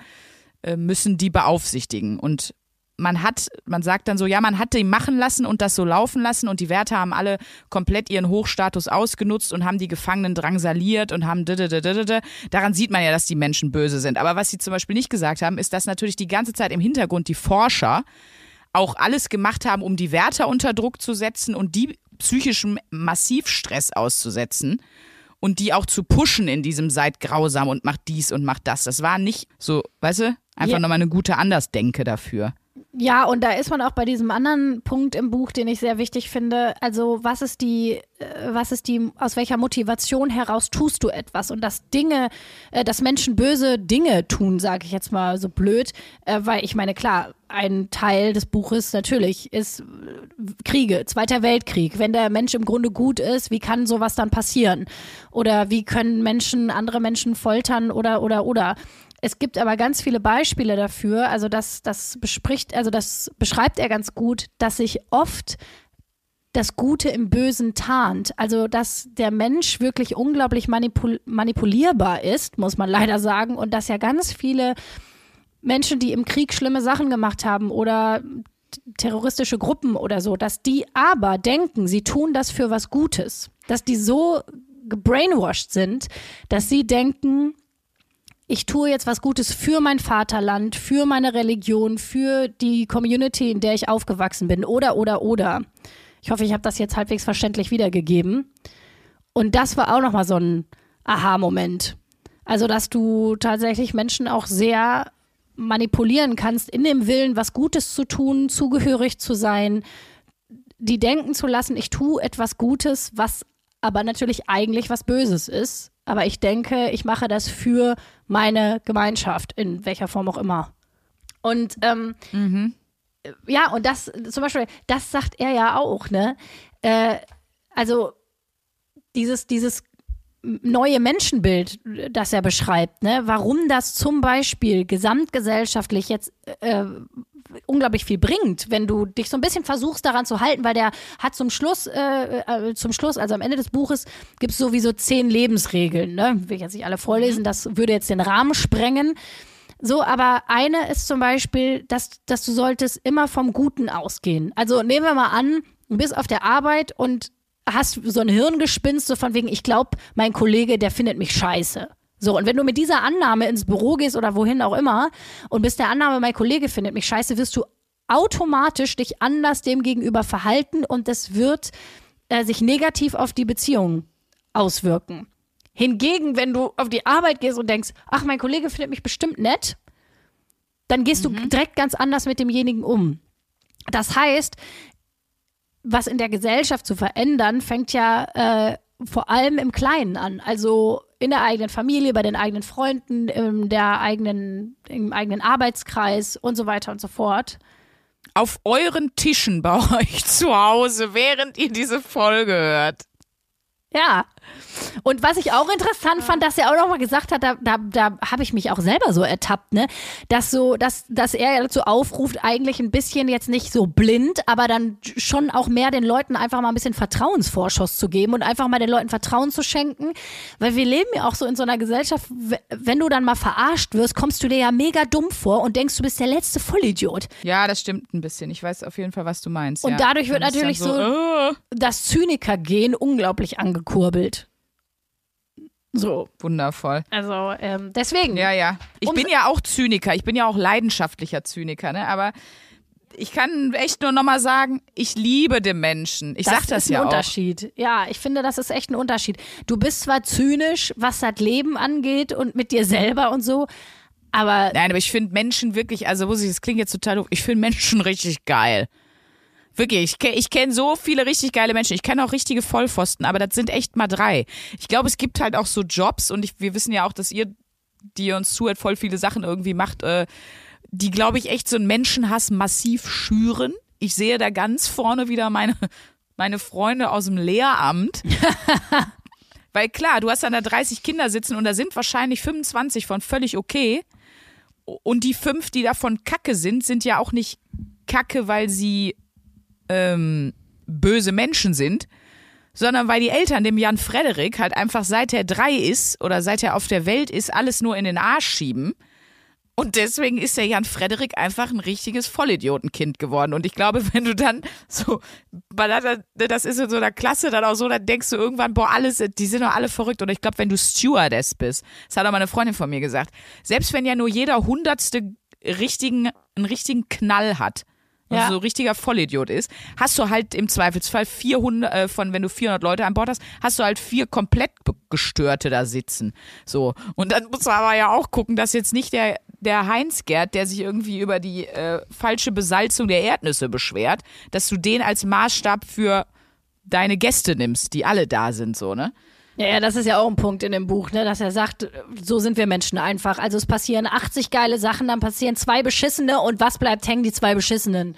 äh, müssen die beaufsichtigen. Und man hat, man sagt dann so, ja, man hat die machen lassen und das so laufen lassen und die Wärter haben alle komplett ihren Hochstatus ausgenutzt und haben die Gefangenen drangsaliert und haben. Daran sieht man ja, dass die Menschen böse sind. Aber was sie zum Beispiel nicht gesagt haben, ist, dass natürlich die ganze Zeit im Hintergrund die Forscher auch alles gemacht haben, um die Wärter unter Druck zu setzen und die psychischem Massivstress auszusetzen und die auch zu pushen in diesem seid grausam und macht dies und macht das. Das war nicht so, weißt du, einfach Ja. nochmal eine gute Andersdenke dafür. Ja, und da ist man auch bei diesem anderen Punkt im Buch, den ich sehr wichtig finde. Also, was ist die, äh, was ist die, aus welcher Motivation heraus tust du etwas? Und dass Dinge, äh, dass Menschen böse Dinge tun, sage ich jetzt mal so blöd, äh, weil ich meine, klar, ein Teil des Buches natürlich ist Kriege, Zweiter Weltkrieg. Wenn der Mensch im Grunde gut ist, wie kann sowas dann passieren? Oder wie können Menschen andere Menschen foltern oder, oder, oder? Es gibt aber ganz viele Beispiele dafür, also das, das bespricht, also das beschreibt er ganz gut, dass sich oft das Gute im Bösen tarnt. Also, dass der Mensch wirklich unglaublich manipul manipulierbar ist, muss man leider sagen, und dass ja ganz viele Menschen, die im Krieg schlimme Sachen gemacht haben oder terroristische Gruppen oder so, dass die aber denken, sie tun das für was Gutes. Dass die so gebrainwashed sind, dass sie denken, ich tue jetzt was Gutes für mein Vaterland, für meine Religion, für die Community, in der ich aufgewachsen bin. Oder, oder, oder. Ich hoffe, ich habe das jetzt halbwegs verständlich wiedergegeben. Und das war auch nochmal so ein Aha-Moment. Also, dass du tatsächlich Menschen auch sehr manipulieren kannst, in dem Willen, was Gutes zu tun, zugehörig zu sein, die denken zu lassen, ich tue etwas Gutes, was aber natürlich eigentlich was Böses ist. Aber ich denke, ich mache das für meine Gemeinschaft, in welcher Form auch immer. Und ähm, ja, und das zum Beispiel, das sagt er ja auch, ne? Äh, also dieses, dieses neue Menschenbild, das er beschreibt, ne? warum das zum Beispiel gesamtgesellschaftlich jetzt äh, unglaublich viel bringt, wenn du dich so ein bisschen versuchst daran zu halten, weil der hat zum Schluss, äh, äh, zum Schluss, also am Ende des Buches, gibt es sowieso zehn Lebensregeln. Ne? Will ich jetzt nicht alle vorlesen, das würde jetzt den Rahmen sprengen. So, aber eine ist zum Beispiel, dass, dass du solltest immer vom Guten ausgehen. Also nehmen wir mal an, du bist auf der Arbeit und hast so ein Hirngespinst, so von wegen, ich glaube, mein Kollege, der findet mich scheiße. So, und wenn du mit dieser Annahme ins Büro gehst oder wohin auch immer und bist der Annahme, mein Kollege findet mich scheiße, wirst du automatisch dich anders dem gegenüber verhalten und das wird äh, sich negativ auf die Beziehung auswirken. Hingegen, wenn du auf die Arbeit gehst und denkst, ach, mein Kollege findet mich bestimmt nett, dann gehst du direkt ganz anders mit demjenigen um. Das heißt, was in der Gesellschaft zu verändern, fängt ja äh, vor allem im Kleinen an. Also in der eigenen Familie, bei den eigenen Freunden, in der eigenen, im eigenen Arbeitskreis und so weiter und so fort. Auf euren Tischen bei euch zu Hause, während ihr diese Folge hört. Ja. Und was ich auch interessant fand, dass er auch nochmal gesagt hat, da, da, da habe ich mich auch selber so ertappt, ne, dass so, dass, dass er dazu aufruft, eigentlich ein bisschen jetzt nicht so blind, aber dann schon auch mehr den Leuten einfach mal ein bisschen Vertrauensvorschuss zu geben und einfach mal den Leuten Vertrauen zu schenken. Weil wir leben ja auch so in so einer Gesellschaft, wenn du dann mal verarscht wirst, kommst du dir ja mega dumm vor und denkst, du bist der letzte Vollidiot. Ja, das stimmt ein bisschen. Ich weiß auf jeden Fall, was du meinst. Und ja. dadurch wird natürlich dann so- äh, Das Zyniker-Gen unglaublich angekurbelt. So, wundervoll. also ähm, deswegen. Ja, ja. Ich bin ja auch Zyniker. Ich bin ja auch leidenschaftlicher Zyniker, ne? Aber ich kann echt nur nochmal sagen, ich liebe den Menschen. Ich sag das ist ein ja auch. Unterschied. Ja, ich finde, das ist echt ein Unterschied. Du bist zwar zynisch, was das Leben angeht und mit dir selber und so, aber Nein, aber ich finde Menschen wirklich, also muss ich, das klingt jetzt total doof, ich finde Menschen richtig geil. Wirklich, ich, ich kenne so viele richtig geile Menschen. Ich kenne auch richtige Vollpfosten, aber das sind echt mal drei. Ich glaube, es gibt halt auch so Jobs und ich, wir wissen ja auch, dass ihr, die ihr uns zuhört, voll viele Sachen irgendwie macht, äh, die, glaube ich, echt so einen Menschenhass massiv schüren. Ich sehe da ganz vorne wieder meine, meine Freunde aus dem Lehramt. Weil klar, du hast dann da 30 Kinder sitzen und da sind wahrscheinlich 25 von völlig okay. Und die fünf, die davon kacke sind, sind ja auch nicht kacke, weil sie ähm, böse Menschen sind, sondern weil die Eltern dem Jan Frederik halt einfach seit er drei ist oder seit er auf der Welt ist, alles nur in den Arsch schieben. Und deswegen ist der Jan Frederik einfach ein richtiges Vollidiotenkind geworden. Und ich glaube, wenn du dann so, weil das- ist in so einer Klasse dann auch so, dann denkst du irgendwann, boah, alles, die sind doch alle verrückt. Und ich glaube, wenn du Stewardess bist, das hat auch meine Freundin von mir gesagt, selbst wenn ja nur jeder hundertste richtigen, einen richtigen Knall hat, also Ja. so richtiger Vollidiot ist, hast du halt im Zweifelsfall 400, äh, von, wenn du 400 Leute an Bord hast, hast du halt vier komplett gestörte da sitzen. So. Und dann musst du aber ja auch gucken, dass jetzt nicht der, der Heinz Gerd, der sich irgendwie über die äh, falsche Besalzung der Erdnüsse beschwert, dass du den als Maßstab für deine Gäste nimmst, die alle da sind, so, ne? Ja, ja, das ist ja auch ein Punkt in dem Buch, ne, dass er sagt, so sind wir Menschen einfach. Also es passieren 80 geile Sachen, dann passieren zwei beschissene und was bleibt hängen? Die zwei beschissenen.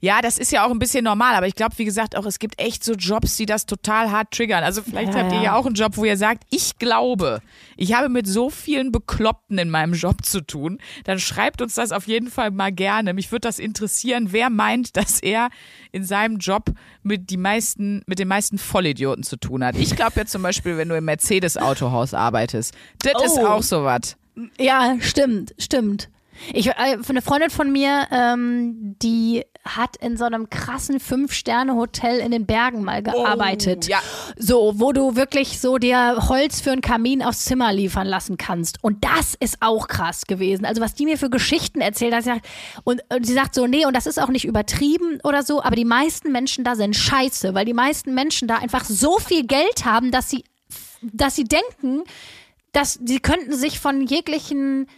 Ja, das ist ja auch ein bisschen normal, aber ich glaube, wie gesagt, auch es gibt echt so Jobs, die das total hart triggern. Also vielleicht Ja, habt ihr ja. auch einen Job, wo ihr sagt, ich glaube, ich habe mit so vielen Bekloppten in meinem Job zu tun. Dann schreibt uns das auf jeden Fall mal gerne. Mich würde das interessieren, wer meint, dass er in seinem Job mit die meisten, mit den meisten Vollidioten zu tun hat. Ich glaube ja zum Beispiel, wenn du im Mercedes-Autohaus arbeitest, das ist Oh. auch sowas. Ja, stimmt, stimmt. Ich, äh, eine Freundin von mir, ähm, die hat in so einem krassen Fünf-Sterne-Hotel in den Bergen mal gearbeitet. Oh, ja. So, wo du wirklich so dir Holz für einen Kamin aufs Zimmer liefern lassen kannst. Und das ist auch krass gewesen. Also, was die mir für Geschichten erzählt hat, sie sagt, und, und sie sagt so, nee, und das ist auch nicht übertrieben oder so, aber die meisten Menschen da sind scheiße, weil die meisten Menschen da einfach so viel Geld haben, dass sie, dass sie denken, dass sie könnten sich von jeglichen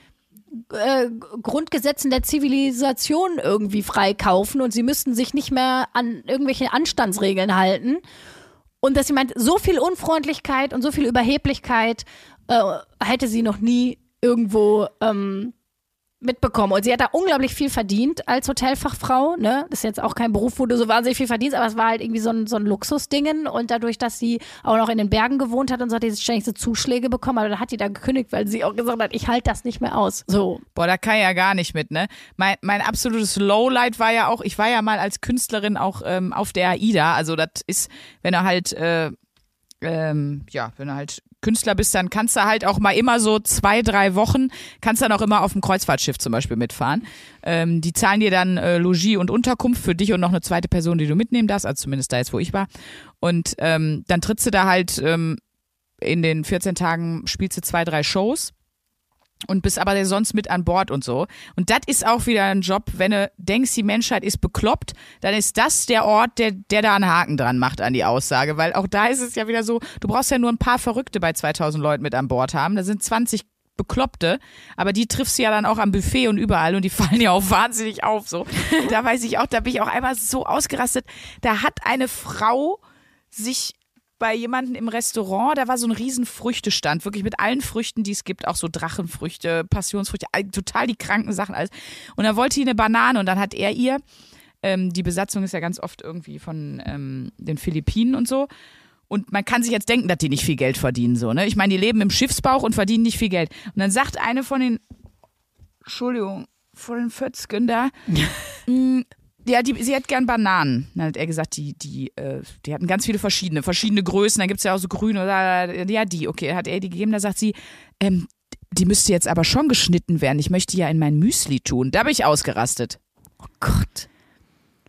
äh, Grundgesetzen der Zivilisation irgendwie freikaufen und sie müssten sich nicht mehr an irgendwelche Anstandsregeln halten. Und dass sie meint, so viel Unfreundlichkeit und so viel Überheblichkeit äh, hätte sie noch nie irgendwo ähm, mitbekommen. Und sie hat da unglaublich viel verdient als Hotelfachfrau. Ne? Das ist jetzt auch kein Beruf, wo du so wahnsinnig viel verdienst, aber es war halt irgendwie so ein, so ein Luxusdingen. Und dadurch, dass sie auch noch in den Bergen gewohnt hat und so, hat die ständig so Zuschläge bekommen. Aber dann hat die da gekündigt, weil sie auch gesagt hat, ich halte das nicht mehr aus. So. Boah, da kann ich ja gar nicht mit, ne? Mein, mein absolutes Lowlight war ja auch, ich war ja mal als Künstlerin auch ähm, auf der AIDA. Also das ist, wenn er halt, äh, ähm, ja, wenn du halt Künstler bist, dann kannst du halt auch mal immer so zwei, drei Wochen, kannst dann auch immer auf dem Kreuzfahrtschiff zum Beispiel mitfahren. Ähm, die zahlen dir dann äh, Logis und Unterkunft für dich und noch eine zweite Person, die du mitnehmen darfst, also zumindest da jetzt, wo ich war. Und ähm, dann trittst du da halt ähm, in den 14 Tagen, spielst du zwei, drei Shows und bist aber sonst mit an Bord und so. Und das ist auch wieder ein Job, wenn du denkst, die Menschheit ist bekloppt, dann ist das der Ort, der, der da einen Haken dran macht an die Aussage, weil auch da ist es ja wieder so, du brauchst ja nur ein paar Verrückte bei 2000 Leuten mit an Bord haben, da sind 20 Bekloppte, aber die triffst du ja dann auch am Buffet und überall und die fallen ja auch wahnsinnig auf, so. Da weiß ich auch, da bin ich auch einmal so ausgerastet, da hat eine Frau sich bei jemandem im Restaurant, da war so ein riesen Früchtestand, wirklich mit allen Früchten, die es gibt, auch so Drachenfrüchte, Passionsfrüchte, total die kranken Sachen alles. Und da wollte sie eine Banane und dann hat er ihr, ähm, die Besatzung ist ja ganz oft irgendwie von ähm, den Philippinen und so. Und man kann sich jetzt denken, dass die nicht viel Geld verdienen, so, ne? Ich meine, die leben im Schiffsbauch und verdienen nicht viel Geld. Und dann sagt eine von den, Entschuldigung, von den Fötzken da, mm, ja, die, sie hätte gern Bananen. Dann hat er gesagt, die, die, äh, die hatten ganz viele verschiedene, verschiedene Größen. Dann gibt's ja auch so grüne oder ja, die, okay, hat er die gegeben. Da sagt sie, ähm, die müsste jetzt aber schon geschnitten werden. Ich möchte ja in mein Müsli tun. Da bin ich ausgerastet. Oh Gott.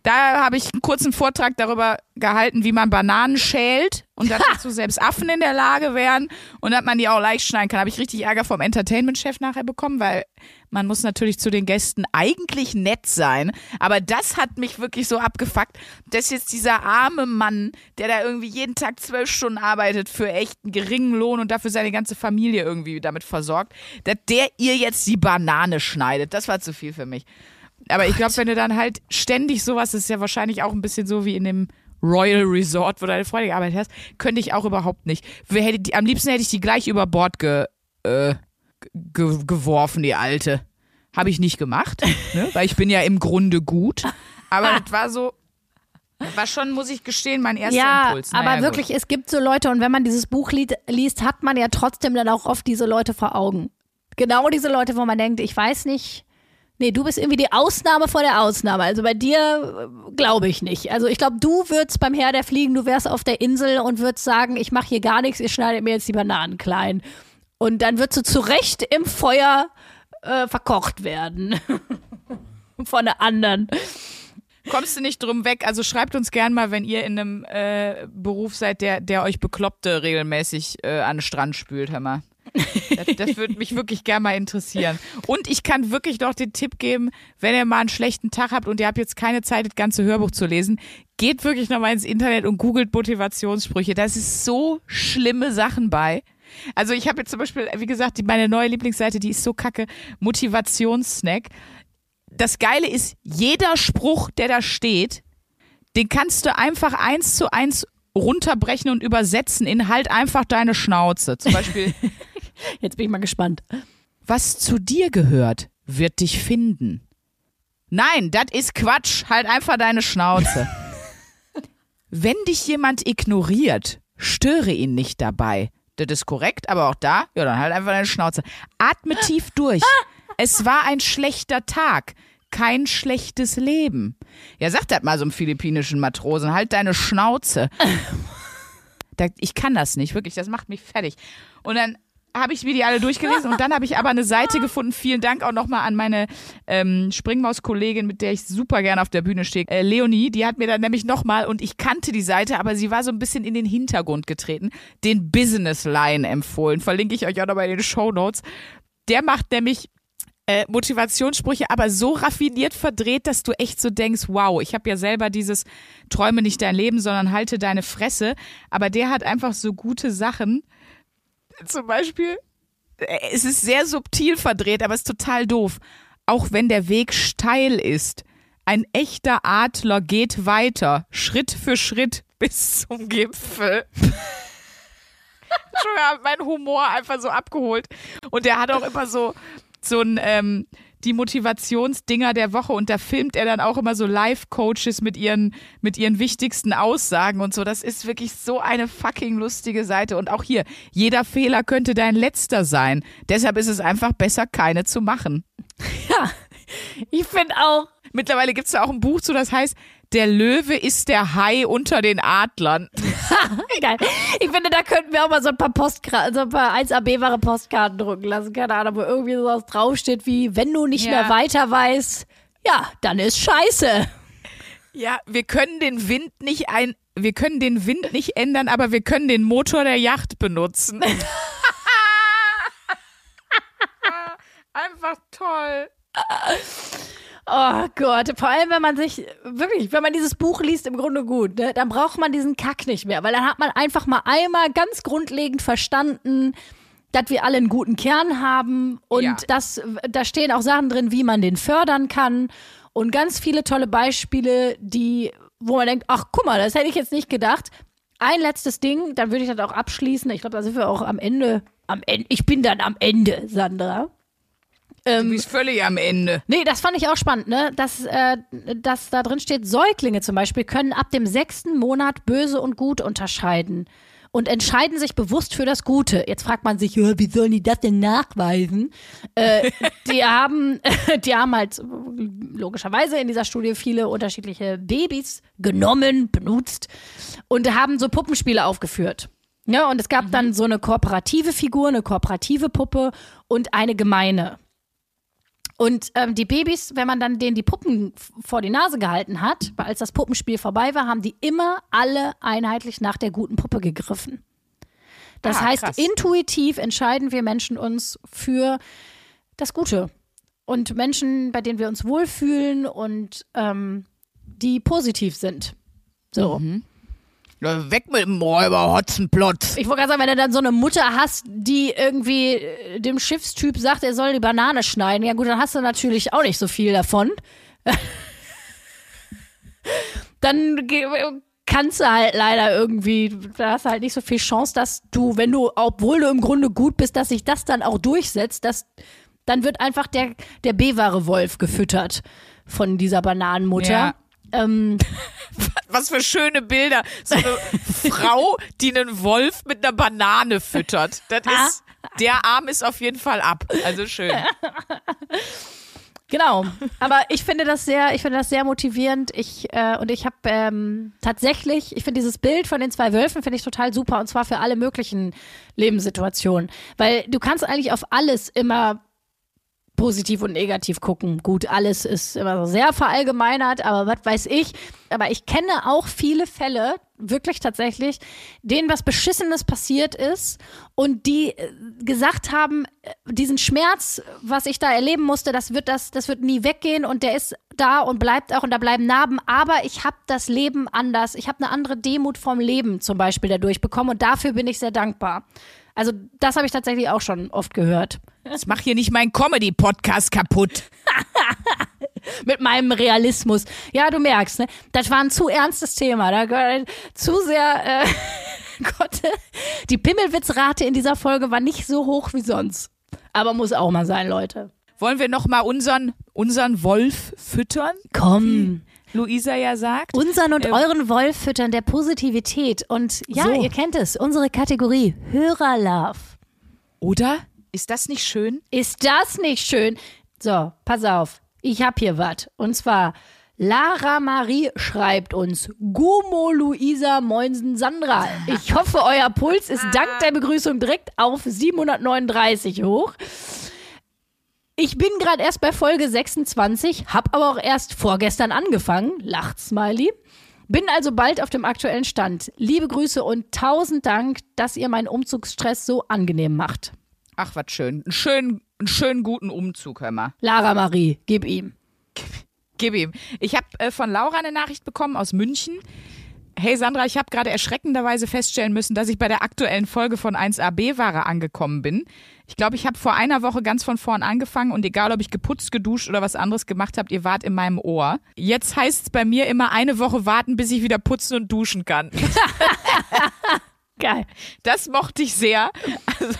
Da habe ich einen kurzen Vortrag darüber gehalten, wie man Bananen schält und dass dazu selbst Affen in der Lage wären und dass man die auch leicht schneiden kann. Habe ich richtig Ärger vom Entertainment-Chef nachher bekommen, weil man muss natürlich zu den Gästen eigentlich nett sein. Aber das hat mich wirklich so abgefuckt, dass jetzt dieser arme Mann, der da irgendwie jeden Tag zwölf Stunden arbeitet für echt einen geringen Lohn und dafür seine ganze Familie irgendwie damit versorgt, dass der ihr jetzt die Banane schneidet. Das war zu viel für mich. Aber ich glaube, wenn du dann halt ständig sowas, das ist ja wahrscheinlich auch ein bisschen so wie in dem Royal Resort, wo deine Freundin gearbeitet hast, könnte ich auch überhaupt nicht. Hätte die, am liebsten hätte ich die gleich über Bord ge, äh, ge, geworfen, die alte. Habe ich nicht gemacht, ne? weil ich bin ja im Grunde gut. Aber das war so, war schon, muss ich gestehen, mein erster Ja, Impuls. Naja, aber gut. wirklich, es gibt so Leute und wenn man dieses Buch li liest, hat man ja trotzdem dann auch oft diese Leute vor Augen. Genau diese Leute, wo man denkt, ich weiß nicht. Nee, du bist irgendwie die Ausnahme vor der Ausnahme. Also bei dir äh, glaube ich nicht. Also ich glaube, du würdest beim Herr der Fliegen, du wärst auf der Insel und würdest sagen, ich mache hier gar nichts, ihr schneidet mir jetzt die Bananen klein. Und dann würdest du zu Recht im Feuer äh, verkocht werden. Von der anderen. Kommst du nicht drum weg? Also schreibt uns gern mal, wenn ihr in einem äh, Beruf seid, der, der euch Bekloppte regelmäßig äh, an den Strand spült, hör mal. Das, das würde mich wirklich gern mal interessieren. Und ich kann wirklich noch den Tipp geben, wenn ihr mal einen schlechten Tag habt und ihr habt jetzt keine Zeit, das ganze Hörbuch zu lesen, geht wirklich noch mal ins Internet und googelt Motivationssprüche. Da ist so schlimme Sachen bei. Also ich habe jetzt zum Beispiel, wie gesagt, die, meine neue Lieblingsseite, die ist so kacke, Motivationssnack. Das Geile ist, jeder Spruch, der da steht, den kannst du einfach eins zu eins runterbrechen und übersetzen in halt einfach deine Schnauze. Zum Beispiel, Jetzt bin ich mal gespannt. was zu dir gehört, wird dich finden. Nein, das ist Quatsch. Halt einfach deine Schnauze. Wenn dich jemand ignoriert, störe ihn nicht dabei. Das ist korrekt, aber auch da, ja, dann halt einfach deine Schnauze. Atme tief durch. Es war ein schlechter Tag, kein schlechtes Leben. Ja, sag das mal so einem philippinischen Matrosen, halt deine Schnauze. Ich kann das nicht, wirklich, das macht mich fertig. Und dann habe ich mir die alle durchgelesen und dann habe ich aber eine Seite gefunden. Vielen Dank auch nochmal an meine ähm, Springmaus-Kollegin, mit der ich super gerne auf der Bühne stehe. Äh, Leonie, die hat mir dann nämlich nochmal, und ich kannte die Seite, aber sie war so ein bisschen in den Hintergrund getreten, den Business Line empfohlen. Verlinke ich euch auch nochmal in den Show Notes. Der macht nämlich äh, Motivationssprüche, aber so raffiniert verdreht, dass du echt so denkst, wow, ich habe ja selber dieses Träume nicht dein Leben, sondern halte deine Fresse. Aber der hat einfach so gute Sachen. Zum Beispiel, äh, es ist sehr subtil verdreht, aber es ist total doof. Auch wenn der Weg steil ist, ein echter Adler geht weiter, Schritt für Schritt bis zum Gipfel. Schon mein Humor einfach so abgeholt. Und der hat auch immer so, so ein, ähm, die Motivationsdinger der Woche und da filmt er dann auch immer so Live-Coaches mit ihren, mit ihren wichtigsten Aussagen und so. Das ist wirklich so eine fucking lustige Seite. Und auch hier, jeder Fehler könnte dein letzter sein. Deshalb ist es einfach besser, keine zu machen. Ja, ich finde auch. Mittlerweile gibt es da auch ein Buch zu, das heißt, der Löwe ist der Hai unter den Adlern. Geil. Ich finde, da könnten wir auch mal so ein paar Postkarten, so ein paar 1AB-wahre Postkarten drucken lassen. Keine Ahnung, wo irgendwie sowas draufsteht wie, wenn du nicht Ja. mehr weiter weißt, ja, dann ist scheiße. Ja, wir können den Wind nicht ein, wir können den Wind nicht ändern, aber wir können den Motor der Yacht benutzen. Einfach toll. Oh Gott, vor allem, wenn man sich, wirklich, wenn man dieses Buch liest, im Grunde gut, ne, dann braucht man diesen Kack nicht mehr, weil dann hat man einfach mal einmal ganz grundlegend verstanden, dass wir alle einen guten Kern haben und Ja. das, da stehen auch Sachen drin, wie man den fördern kann und ganz viele tolle Beispiele, die, wo man denkt, ach guck mal, das hätte ich jetzt nicht gedacht. Ein letztes Ding, dann würde ich das auch abschließen. Ich glaube, da sind wir auch am Ende, am Ende, ich bin dann am Ende, Sandra. Du bist völlig am Ende. Nee, das fand ich auch spannend, ne? Dass, äh, dass da drin steht, Säuglinge zum Beispiel können ab dem sechsten Monat böse und gut unterscheiden und entscheiden sich bewusst für das Gute. Jetzt fragt man sich, ja, wie sollen die das denn nachweisen? Äh, die haben, die haben halt logischerweise in dieser Studie viele unterschiedliche Babys genommen, benutzt und haben so Puppenspiele aufgeführt. Ja, und es gab dann so eine kooperative Figur, eine kooperative Puppe und eine gemeine. Und ähm, die Babys, wenn man dann denen die Puppen vor die Nase gehalten hat, weil als das Puppenspiel vorbei war, haben die immer alle einheitlich nach der guten Puppe gegriffen. Das Ah, heißt, krass. intuitiv entscheiden wir Menschen uns für das Gute. Und Menschen, bei denen wir uns wohlfühlen und ähm, die positiv sind. So. Ja, Weg mit dem Räuber Hotzenplotz. Ich wollte gerade sagen, wenn du dann so eine Mutter hast, die irgendwie äh, dem Schiffstyp sagt, er soll die Banane schneiden, ja gut, dann hast du natürlich auch nicht so viel davon. dann kannst du halt leider irgendwie, da hast du halt nicht so viel Chance, dass du, wenn du, obwohl du im Grunde gut bist, dass sich das dann auch durchsetzt, dass dann wird einfach der, der B-wahre Wolf gefüttert von dieser Bananenmutter. Ja. Ähm, Was für schöne Bilder. So eine Frau, die einen Wolf mit einer Banane füttert. Das ist, der Arm ist auf jeden Fall ab. Also schön. Genau, aber ich finde das sehr, ich finde das sehr motivierend. Ich äh, und ich habe ähm, tatsächlich, ich finde dieses Bild von den zwei Wölfen finde ich total super und zwar für alle möglichen Lebenssituationen, weil du kannst eigentlich auf alles immer positiv und negativ gucken. Gut, alles ist immer sehr verallgemeinert, aber was weiß ich. Aber ich kenne auch viele Fälle, wirklich tatsächlich, denen was Beschissenes passiert ist und die äh, gesagt haben, äh, diesen Schmerz, was ich da erleben musste, das wird das, das wird nie weggehen und der ist da und bleibt auch und da bleiben Narben. Aber ich habe das Leben anders. Ich habe eine andere Demut vom Leben zum Beispiel dadurch bekommen und dafür bin ich sehr dankbar. Also das habe ich tatsächlich auch schon oft gehört. Ich mach hier nicht meinen Comedy-Podcast kaputt. mit meinem Realismus. Ja, du merkst, ne? Das war ein zu ernstes Thema. Da gehört zu sehr. Äh, Gott, die Pimmelwitzrate in dieser Folge war nicht so hoch wie sonst. Aber muss auch mal sein, Leute. Wollen wir noch mal unseren, unseren Wolf füttern? Komm. Luisa ja sagt. Unseren und Ähm, euren Wolf füttern der Positivität. Und ja, So. ihr kennt es, unsere Kategorie Hörerlove. Oder? Ist das nicht schön? Ist das nicht schön? So, pass auf. Ich hab hier was. Und zwar Lara Marie schreibt uns Gumo Luisa Moinsen Sandra. Ich hoffe, euer Puls ist dank der Begrüßung direkt auf 739 hoch. Ich bin gerade erst bei Folge 26, hab aber auch erst vorgestern angefangen. Lacht Smiley. Bin also bald auf dem aktuellen Stand. Liebe Grüße und tausend Dank, dass ihr meinen Umzugsstress so angenehm macht. Ach, was schön. Einen schönen, einen schönen guten Umzug, hör mal. Lara Marie, gib ihm. Gib ihm. Ich habe äh, von Laura eine Nachricht bekommen aus München. Hey Sandra, ich habe gerade erschreckenderweise feststellen müssen, dass ich bei der aktuellen Folge von 1AB-Ware angekommen bin. Ich glaube, ich habe vor einer Woche ganz von vorn angefangen und egal, ob ich geputzt, geduscht oder was anderes gemacht habe, ihr wart in meinem Ohr. Jetzt heißt es bei mir immer eine Woche warten, bis ich wieder putzen und duschen kann. Geil. Das mochte ich sehr. Also,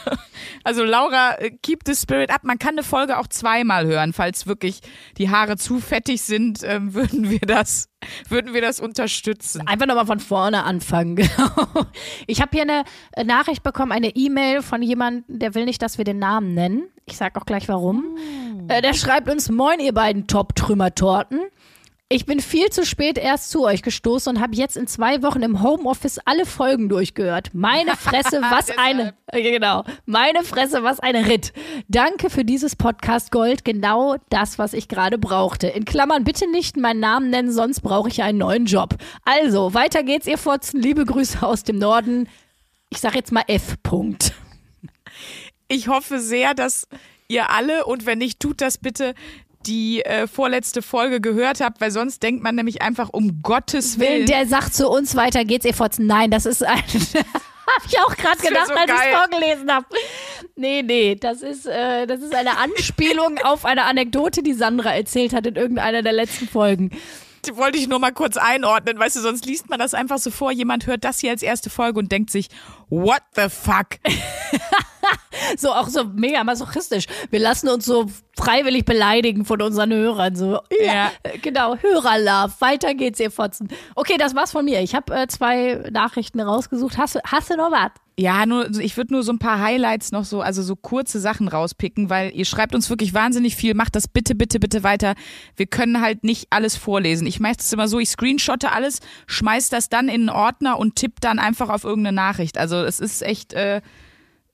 also Laura, äh, keep the spirit up. Man kann eine Folge auch zweimal hören, falls wirklich die Haare zu fettig sind, ähm, würden wir das, würden wir das unterstützen. Einfach nochmal von vorne anfangen, genau. Ich habe hier eine äh, Nachricht bekommen, eine E-Mail von jemandem, der will nicht, dass wir den Namen nennen. Ich sag auch gleich warum. Äh, der schreibt uns, moin ihr beiden Top-Trümmertorten. Ich bin viel zu spät erst zu euch gestoßen und habe jetzt in zwei Wochen im Homeoffice alle Folgen durchgehört. Meine Fresse, was eine, äh, genau, meine Fresse, was ein Ritt. Danke für dieses Podcast Gold, genau das, was ich gerade brauchte. In Klammern bitte nicht meinen Namen nennen, sonst brauche ich einen neuen Job. Also, weiter geht's, ihr Fotzen. Liebe Grüße aus dem Norden. Ich sag jetzt mal F. -Punkt. Ich hoffe sehr, dass ihr alle und wenn nicht, tut das bitte die äh, vorletzte Folge gehört habt, weil sonst denkt man nämlich einfach um Gottes Willen. Der sagt zu uns, weiter geht's, ihr Fotzen. Nein, das ist ein. Hab ich auch gerade gedacht, so als ich geil. vorgelesen habe. Nee, nee, das ist, äh, das ist eine Anspielung auf eine Anekdote, die Sandra erzählt hat in irgendeiner der letzten Folgen. Die wollte ich nur mal kurz einordnen, weißt du, sonst liest man das einfach so vor. Jemand hört das hier als erste Folge und denkt sich, what the fuck? So auch so mega masochistisch. Wir lassen uns so freiwillig beleidigen von unseren Hörern. So, ja, genau, Hörerlove. Weiter geht's, ihr Fotzen. Okay, das war's von mir. Ich habe äh, zwei Nachrichten rausgesucht. Hast du, hast du noch was? Ja, nur, ich würde nur so ein paar Highlights noch so, also so kurze Sachen rauspicken, weil ihr schreibt uns wirklich wahnsinnig viel. Macht das bitte, bitte, bitte weiter. Wir können halt nicht alles vorlesen. Ich mache es immer so, ich screenshotte alles, schmeiß das dann in einen Ordner und tipp dann einfach auf irgendeine Nachricht. Also es ist echt, äh,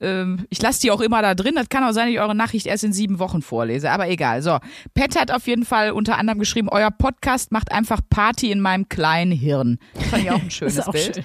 ähm, ich lasse die auch immer da drin. Das kann auch sein, dass ich eure Nachricht erst in sieben Wochen vorlese, aber egal. So, Pat hat auf jeden Fall unter anderem geschrieben, euer Podcast macht einfach Party in meinem kleinen Hirn. Das fand ich auch ein schönes auch Bild. schön.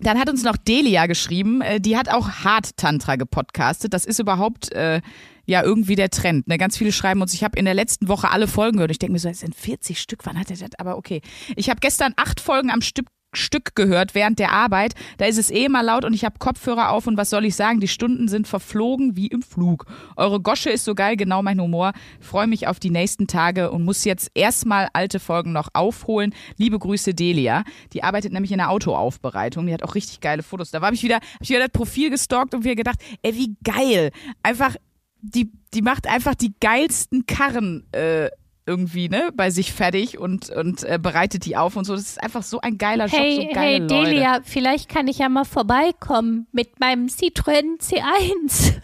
Dann hat uns noch Delia geschrieben, äh, die hat auch Hard Tantra gepodcastet. Das ist überhaupt äh, ja irgendwie der Trend. Ne? Ganz viele schreiben uns, ich habe in der letzten Woche alle Folgen gehört. Ich denke mir so, es sind 40 Stück, wann hat er das? Aber okay. Ich habe gestern acht Folgen am Stück Stück gehört während der Arbeit. Da ist es eh immer laut und ich habe Kopfhörer auf und was soll ich sagen? Die Stunden sind verflogen wie im Flug. Eure Gosche ist so geil, genau mein Humor. Freue mich auf die nächsten Tage und muss jetzt erstmal alte Folgen noch aufholen. Liebe Grüße Delia. Die arbeitet nämlich in der Autoaufbereitung. Die hat auch richtig geile Fotos. Da habe ich wieder, hab ich wieder das Profil gestalkt und wieder gedacht, ey, wie geil. Einfach, die, die macht einfach die geilsten Karren. Äh, irgendwie, ne, bei sich fertig und, und äh, bereitet die auf und so. Das ist einfach so ein geiler Job, Hey, so geile hey, Leute. Delia, vielleicht kann ich ja mal vorbeikommen mit meinem Citroën C1.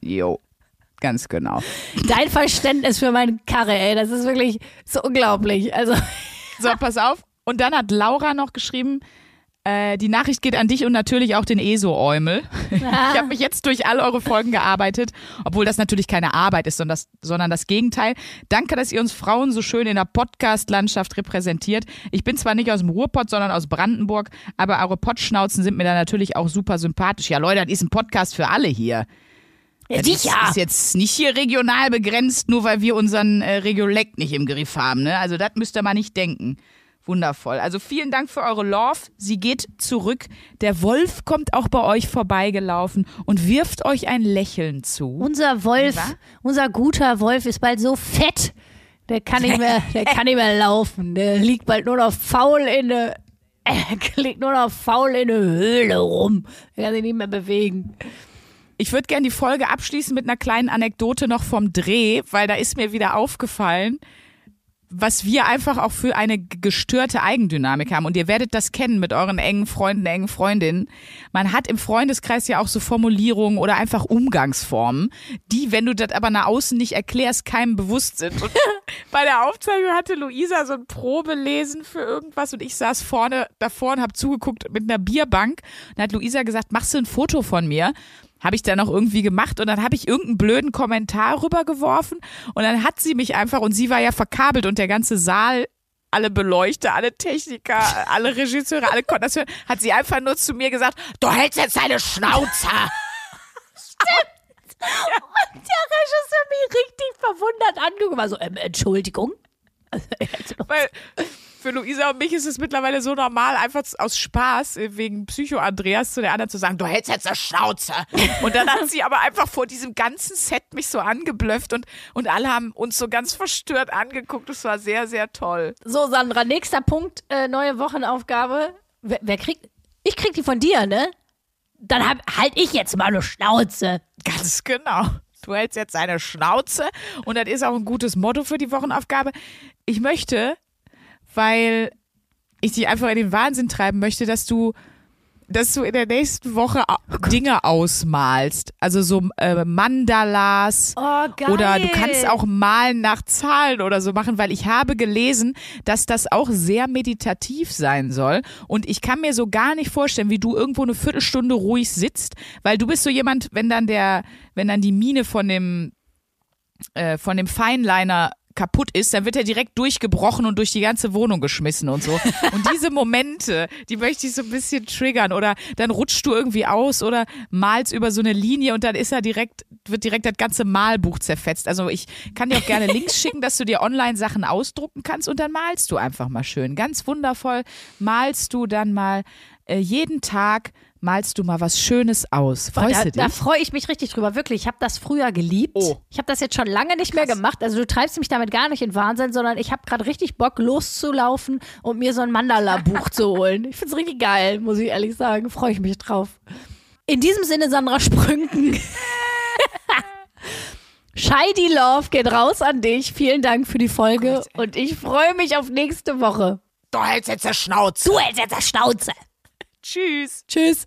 Jo, ganz genau. Dein Verständnis für meine Karre, ey, das ist wirklich so unglaublich. Also, So, pass auf. Und dann hat Laura noch geschrieben, äh, die Nachricht geht an dich und natürlich auch den ESO-Eumel. Ich habe mich jetzt durch all eure Folgen gearbeitet, obwohl das natürlich keine Arbeit ist, sondern das, sondern das Gegenteil. Danke, dass ihr uns Frauen so schön in der Podcast-Landschaft repräsentiert. Ich bin zwar nicht aus dem Ruhrpott, sondern aus Brandenburg, aber eure Pottschnauzen sind mir da natürlich auch super sympathisch. Ja, Leute, das ist ein Podcast für alle hier. Das ist, ist jetzt nicht hier regional begrenzt, nur weil wir unseren äh, Regiolekt nicht im Griff haben. Ne? Also das müsst ihr mal nicht denken. Wundervoll. Also vielen Dank für eure Love. Sie geht zurück. Der Wolf kommt auch bei euch vorbeigelaufen und wirft euch ein Lächeln zu. Unser Wolf, Wa? unser guter Wolf ist bald so fett, der kann nicht mehr, der kann nicht mehr laufen. Der liegt bald nur noch faul in der, er liegt nur noch faul in der Höhle rum. Der kann sich nicht mehr bewegen. Ich würde gerne die Folge abschließen mit einer kleinen Anekdote noch vom Dreh, weil da ist mir wieder aufgefallen, was wir einfach auch für eine gestörte Eigendynamik haben. Und ihr werdet das kennen mit euren engen Freunden, engen Freundinnen. Man hat im Freundeskreis ja auch so Formulierungen oder einfach Umgangsformen, die, wenn du das aber nach außen nicht erklärst, keinem bewusst sind. Und bei der Aufzeichnung hatte Luisa so ein Probelesen für irgendwas und ich saß vorne davor und habe zugeguckt mit einer Bierbank. Und hat Luisa gesagt, machst du ein Foto von mir? Habe ich dann auch irgendwie gemacht und dann habe ich irgendeinen blöden Kommentar rübergeworfen und dann hat sie mich einfach und sie war ja verkabelt und der ganze Saal alle Beleuchter, alle Techniker, alle Regisseure, alle konnten das hören, hat sie einfach nur zu mir gesagt, du hältst jetzt deine Schnauze. Der Regisseur mich richtig verwundert angeguckt. War so, ähm, Entschuldigung? Weil für Luisa und mich ist es mittlerweile so normal, einfach aus Spaß äh, wegen Psycho-Andreas zu der anderen zu sagen, du hältst jetzt eine Schnauze. Und dann hat sie aber einfach vor diesem ganzen Set mich so angeblöfft und, und alle haben uns so ganz verstört angeguckt. Das war sehr, sehr toll. So, Sandra, nächster Punkt, äh, neue Wochenaufgabe. Wer, wer kriegt. Ich krieg die von dir, ne? Dann hab, halt ich jetzt mal eine Schnauze. Ganz genau. Du hältst jetzt eine Schnauze und das ist auch ein gutes Motto für die Wochenaufgabe. Ich möchte, weil ich dich einfach in den Wahnsinn treiben möchte, dass du dass du in der nächsten Woche au- Dinge ausmalst. Also so äh, Mandalas. Oh, geil. Oder du kannst auch malen nach Zahlen oder so machen, weil ich habe gelesen, dass das auch sehr meditativ sein soll. Und ich kann mir so gar nicht vorstellen, wie du irgendwo eine Viertelstunde ruhig sitzt, weil du bist so jemand, wenn dann der, wenn dann die Mine von dem, äh, von dem Feinliner kaputt ist, dann wird er direkt durchgebrochen und durch die ganze Wohnung geschmissen und so. Und diese Momente, die möchte ich so ein bisschen triggern. Oder dann rutschst du irgendwie aus oder malst über so eine Linie und dann ist er direkt, wird direkt das ganze Malbuch zerfetzt. Also ich kann dir auch gerne Links schicken, dass du dir online Sachen ausdrucken kannst und dann malst du einfach mal schön. Ganz wundervoll malst du dann mal äh, jeden Tag malst du mal was Schönes aus. Freust da, du dich? da freue ich mich richtig drüber. Wirklich, ich habe das früher geliebt. Oh. Ich habe das jetzt schon lange nicht mehr gemacht. Also du treibst mich damit gar nicht in Wahnsinn, sondern ich habe gerade richtig Bock loszulaufen und mir so ein Mandala-Buch zu holen. Ich finde es richtig geil, muss ich ehrlich sagen. Freue ich mich drauf. In diesem Sinne, Sandra Sprünken. Scheidi Love geht raus an dich. Vielen Dank für die Folge und ich freue mich auf nächste Woche. du hältst jetzt der Schnauze. Du hältst jetzt das Schnauze. Tschüss. Tschüss.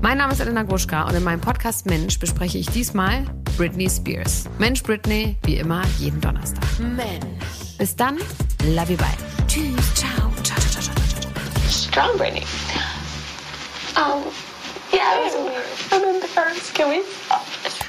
Mein Name ist Elena Gruschka und in meinem Podcast Mensch bespreche ich diesmal Britney Spears. Mensch Britney, wie immer, jeden Donnerstag. Mensch. Bis dann, love you, bye. Tschüss, ciao, ciao, ciao, ciao, ciao, ciao. strong Brittany. Um, yeah, it was weird. The first, can we?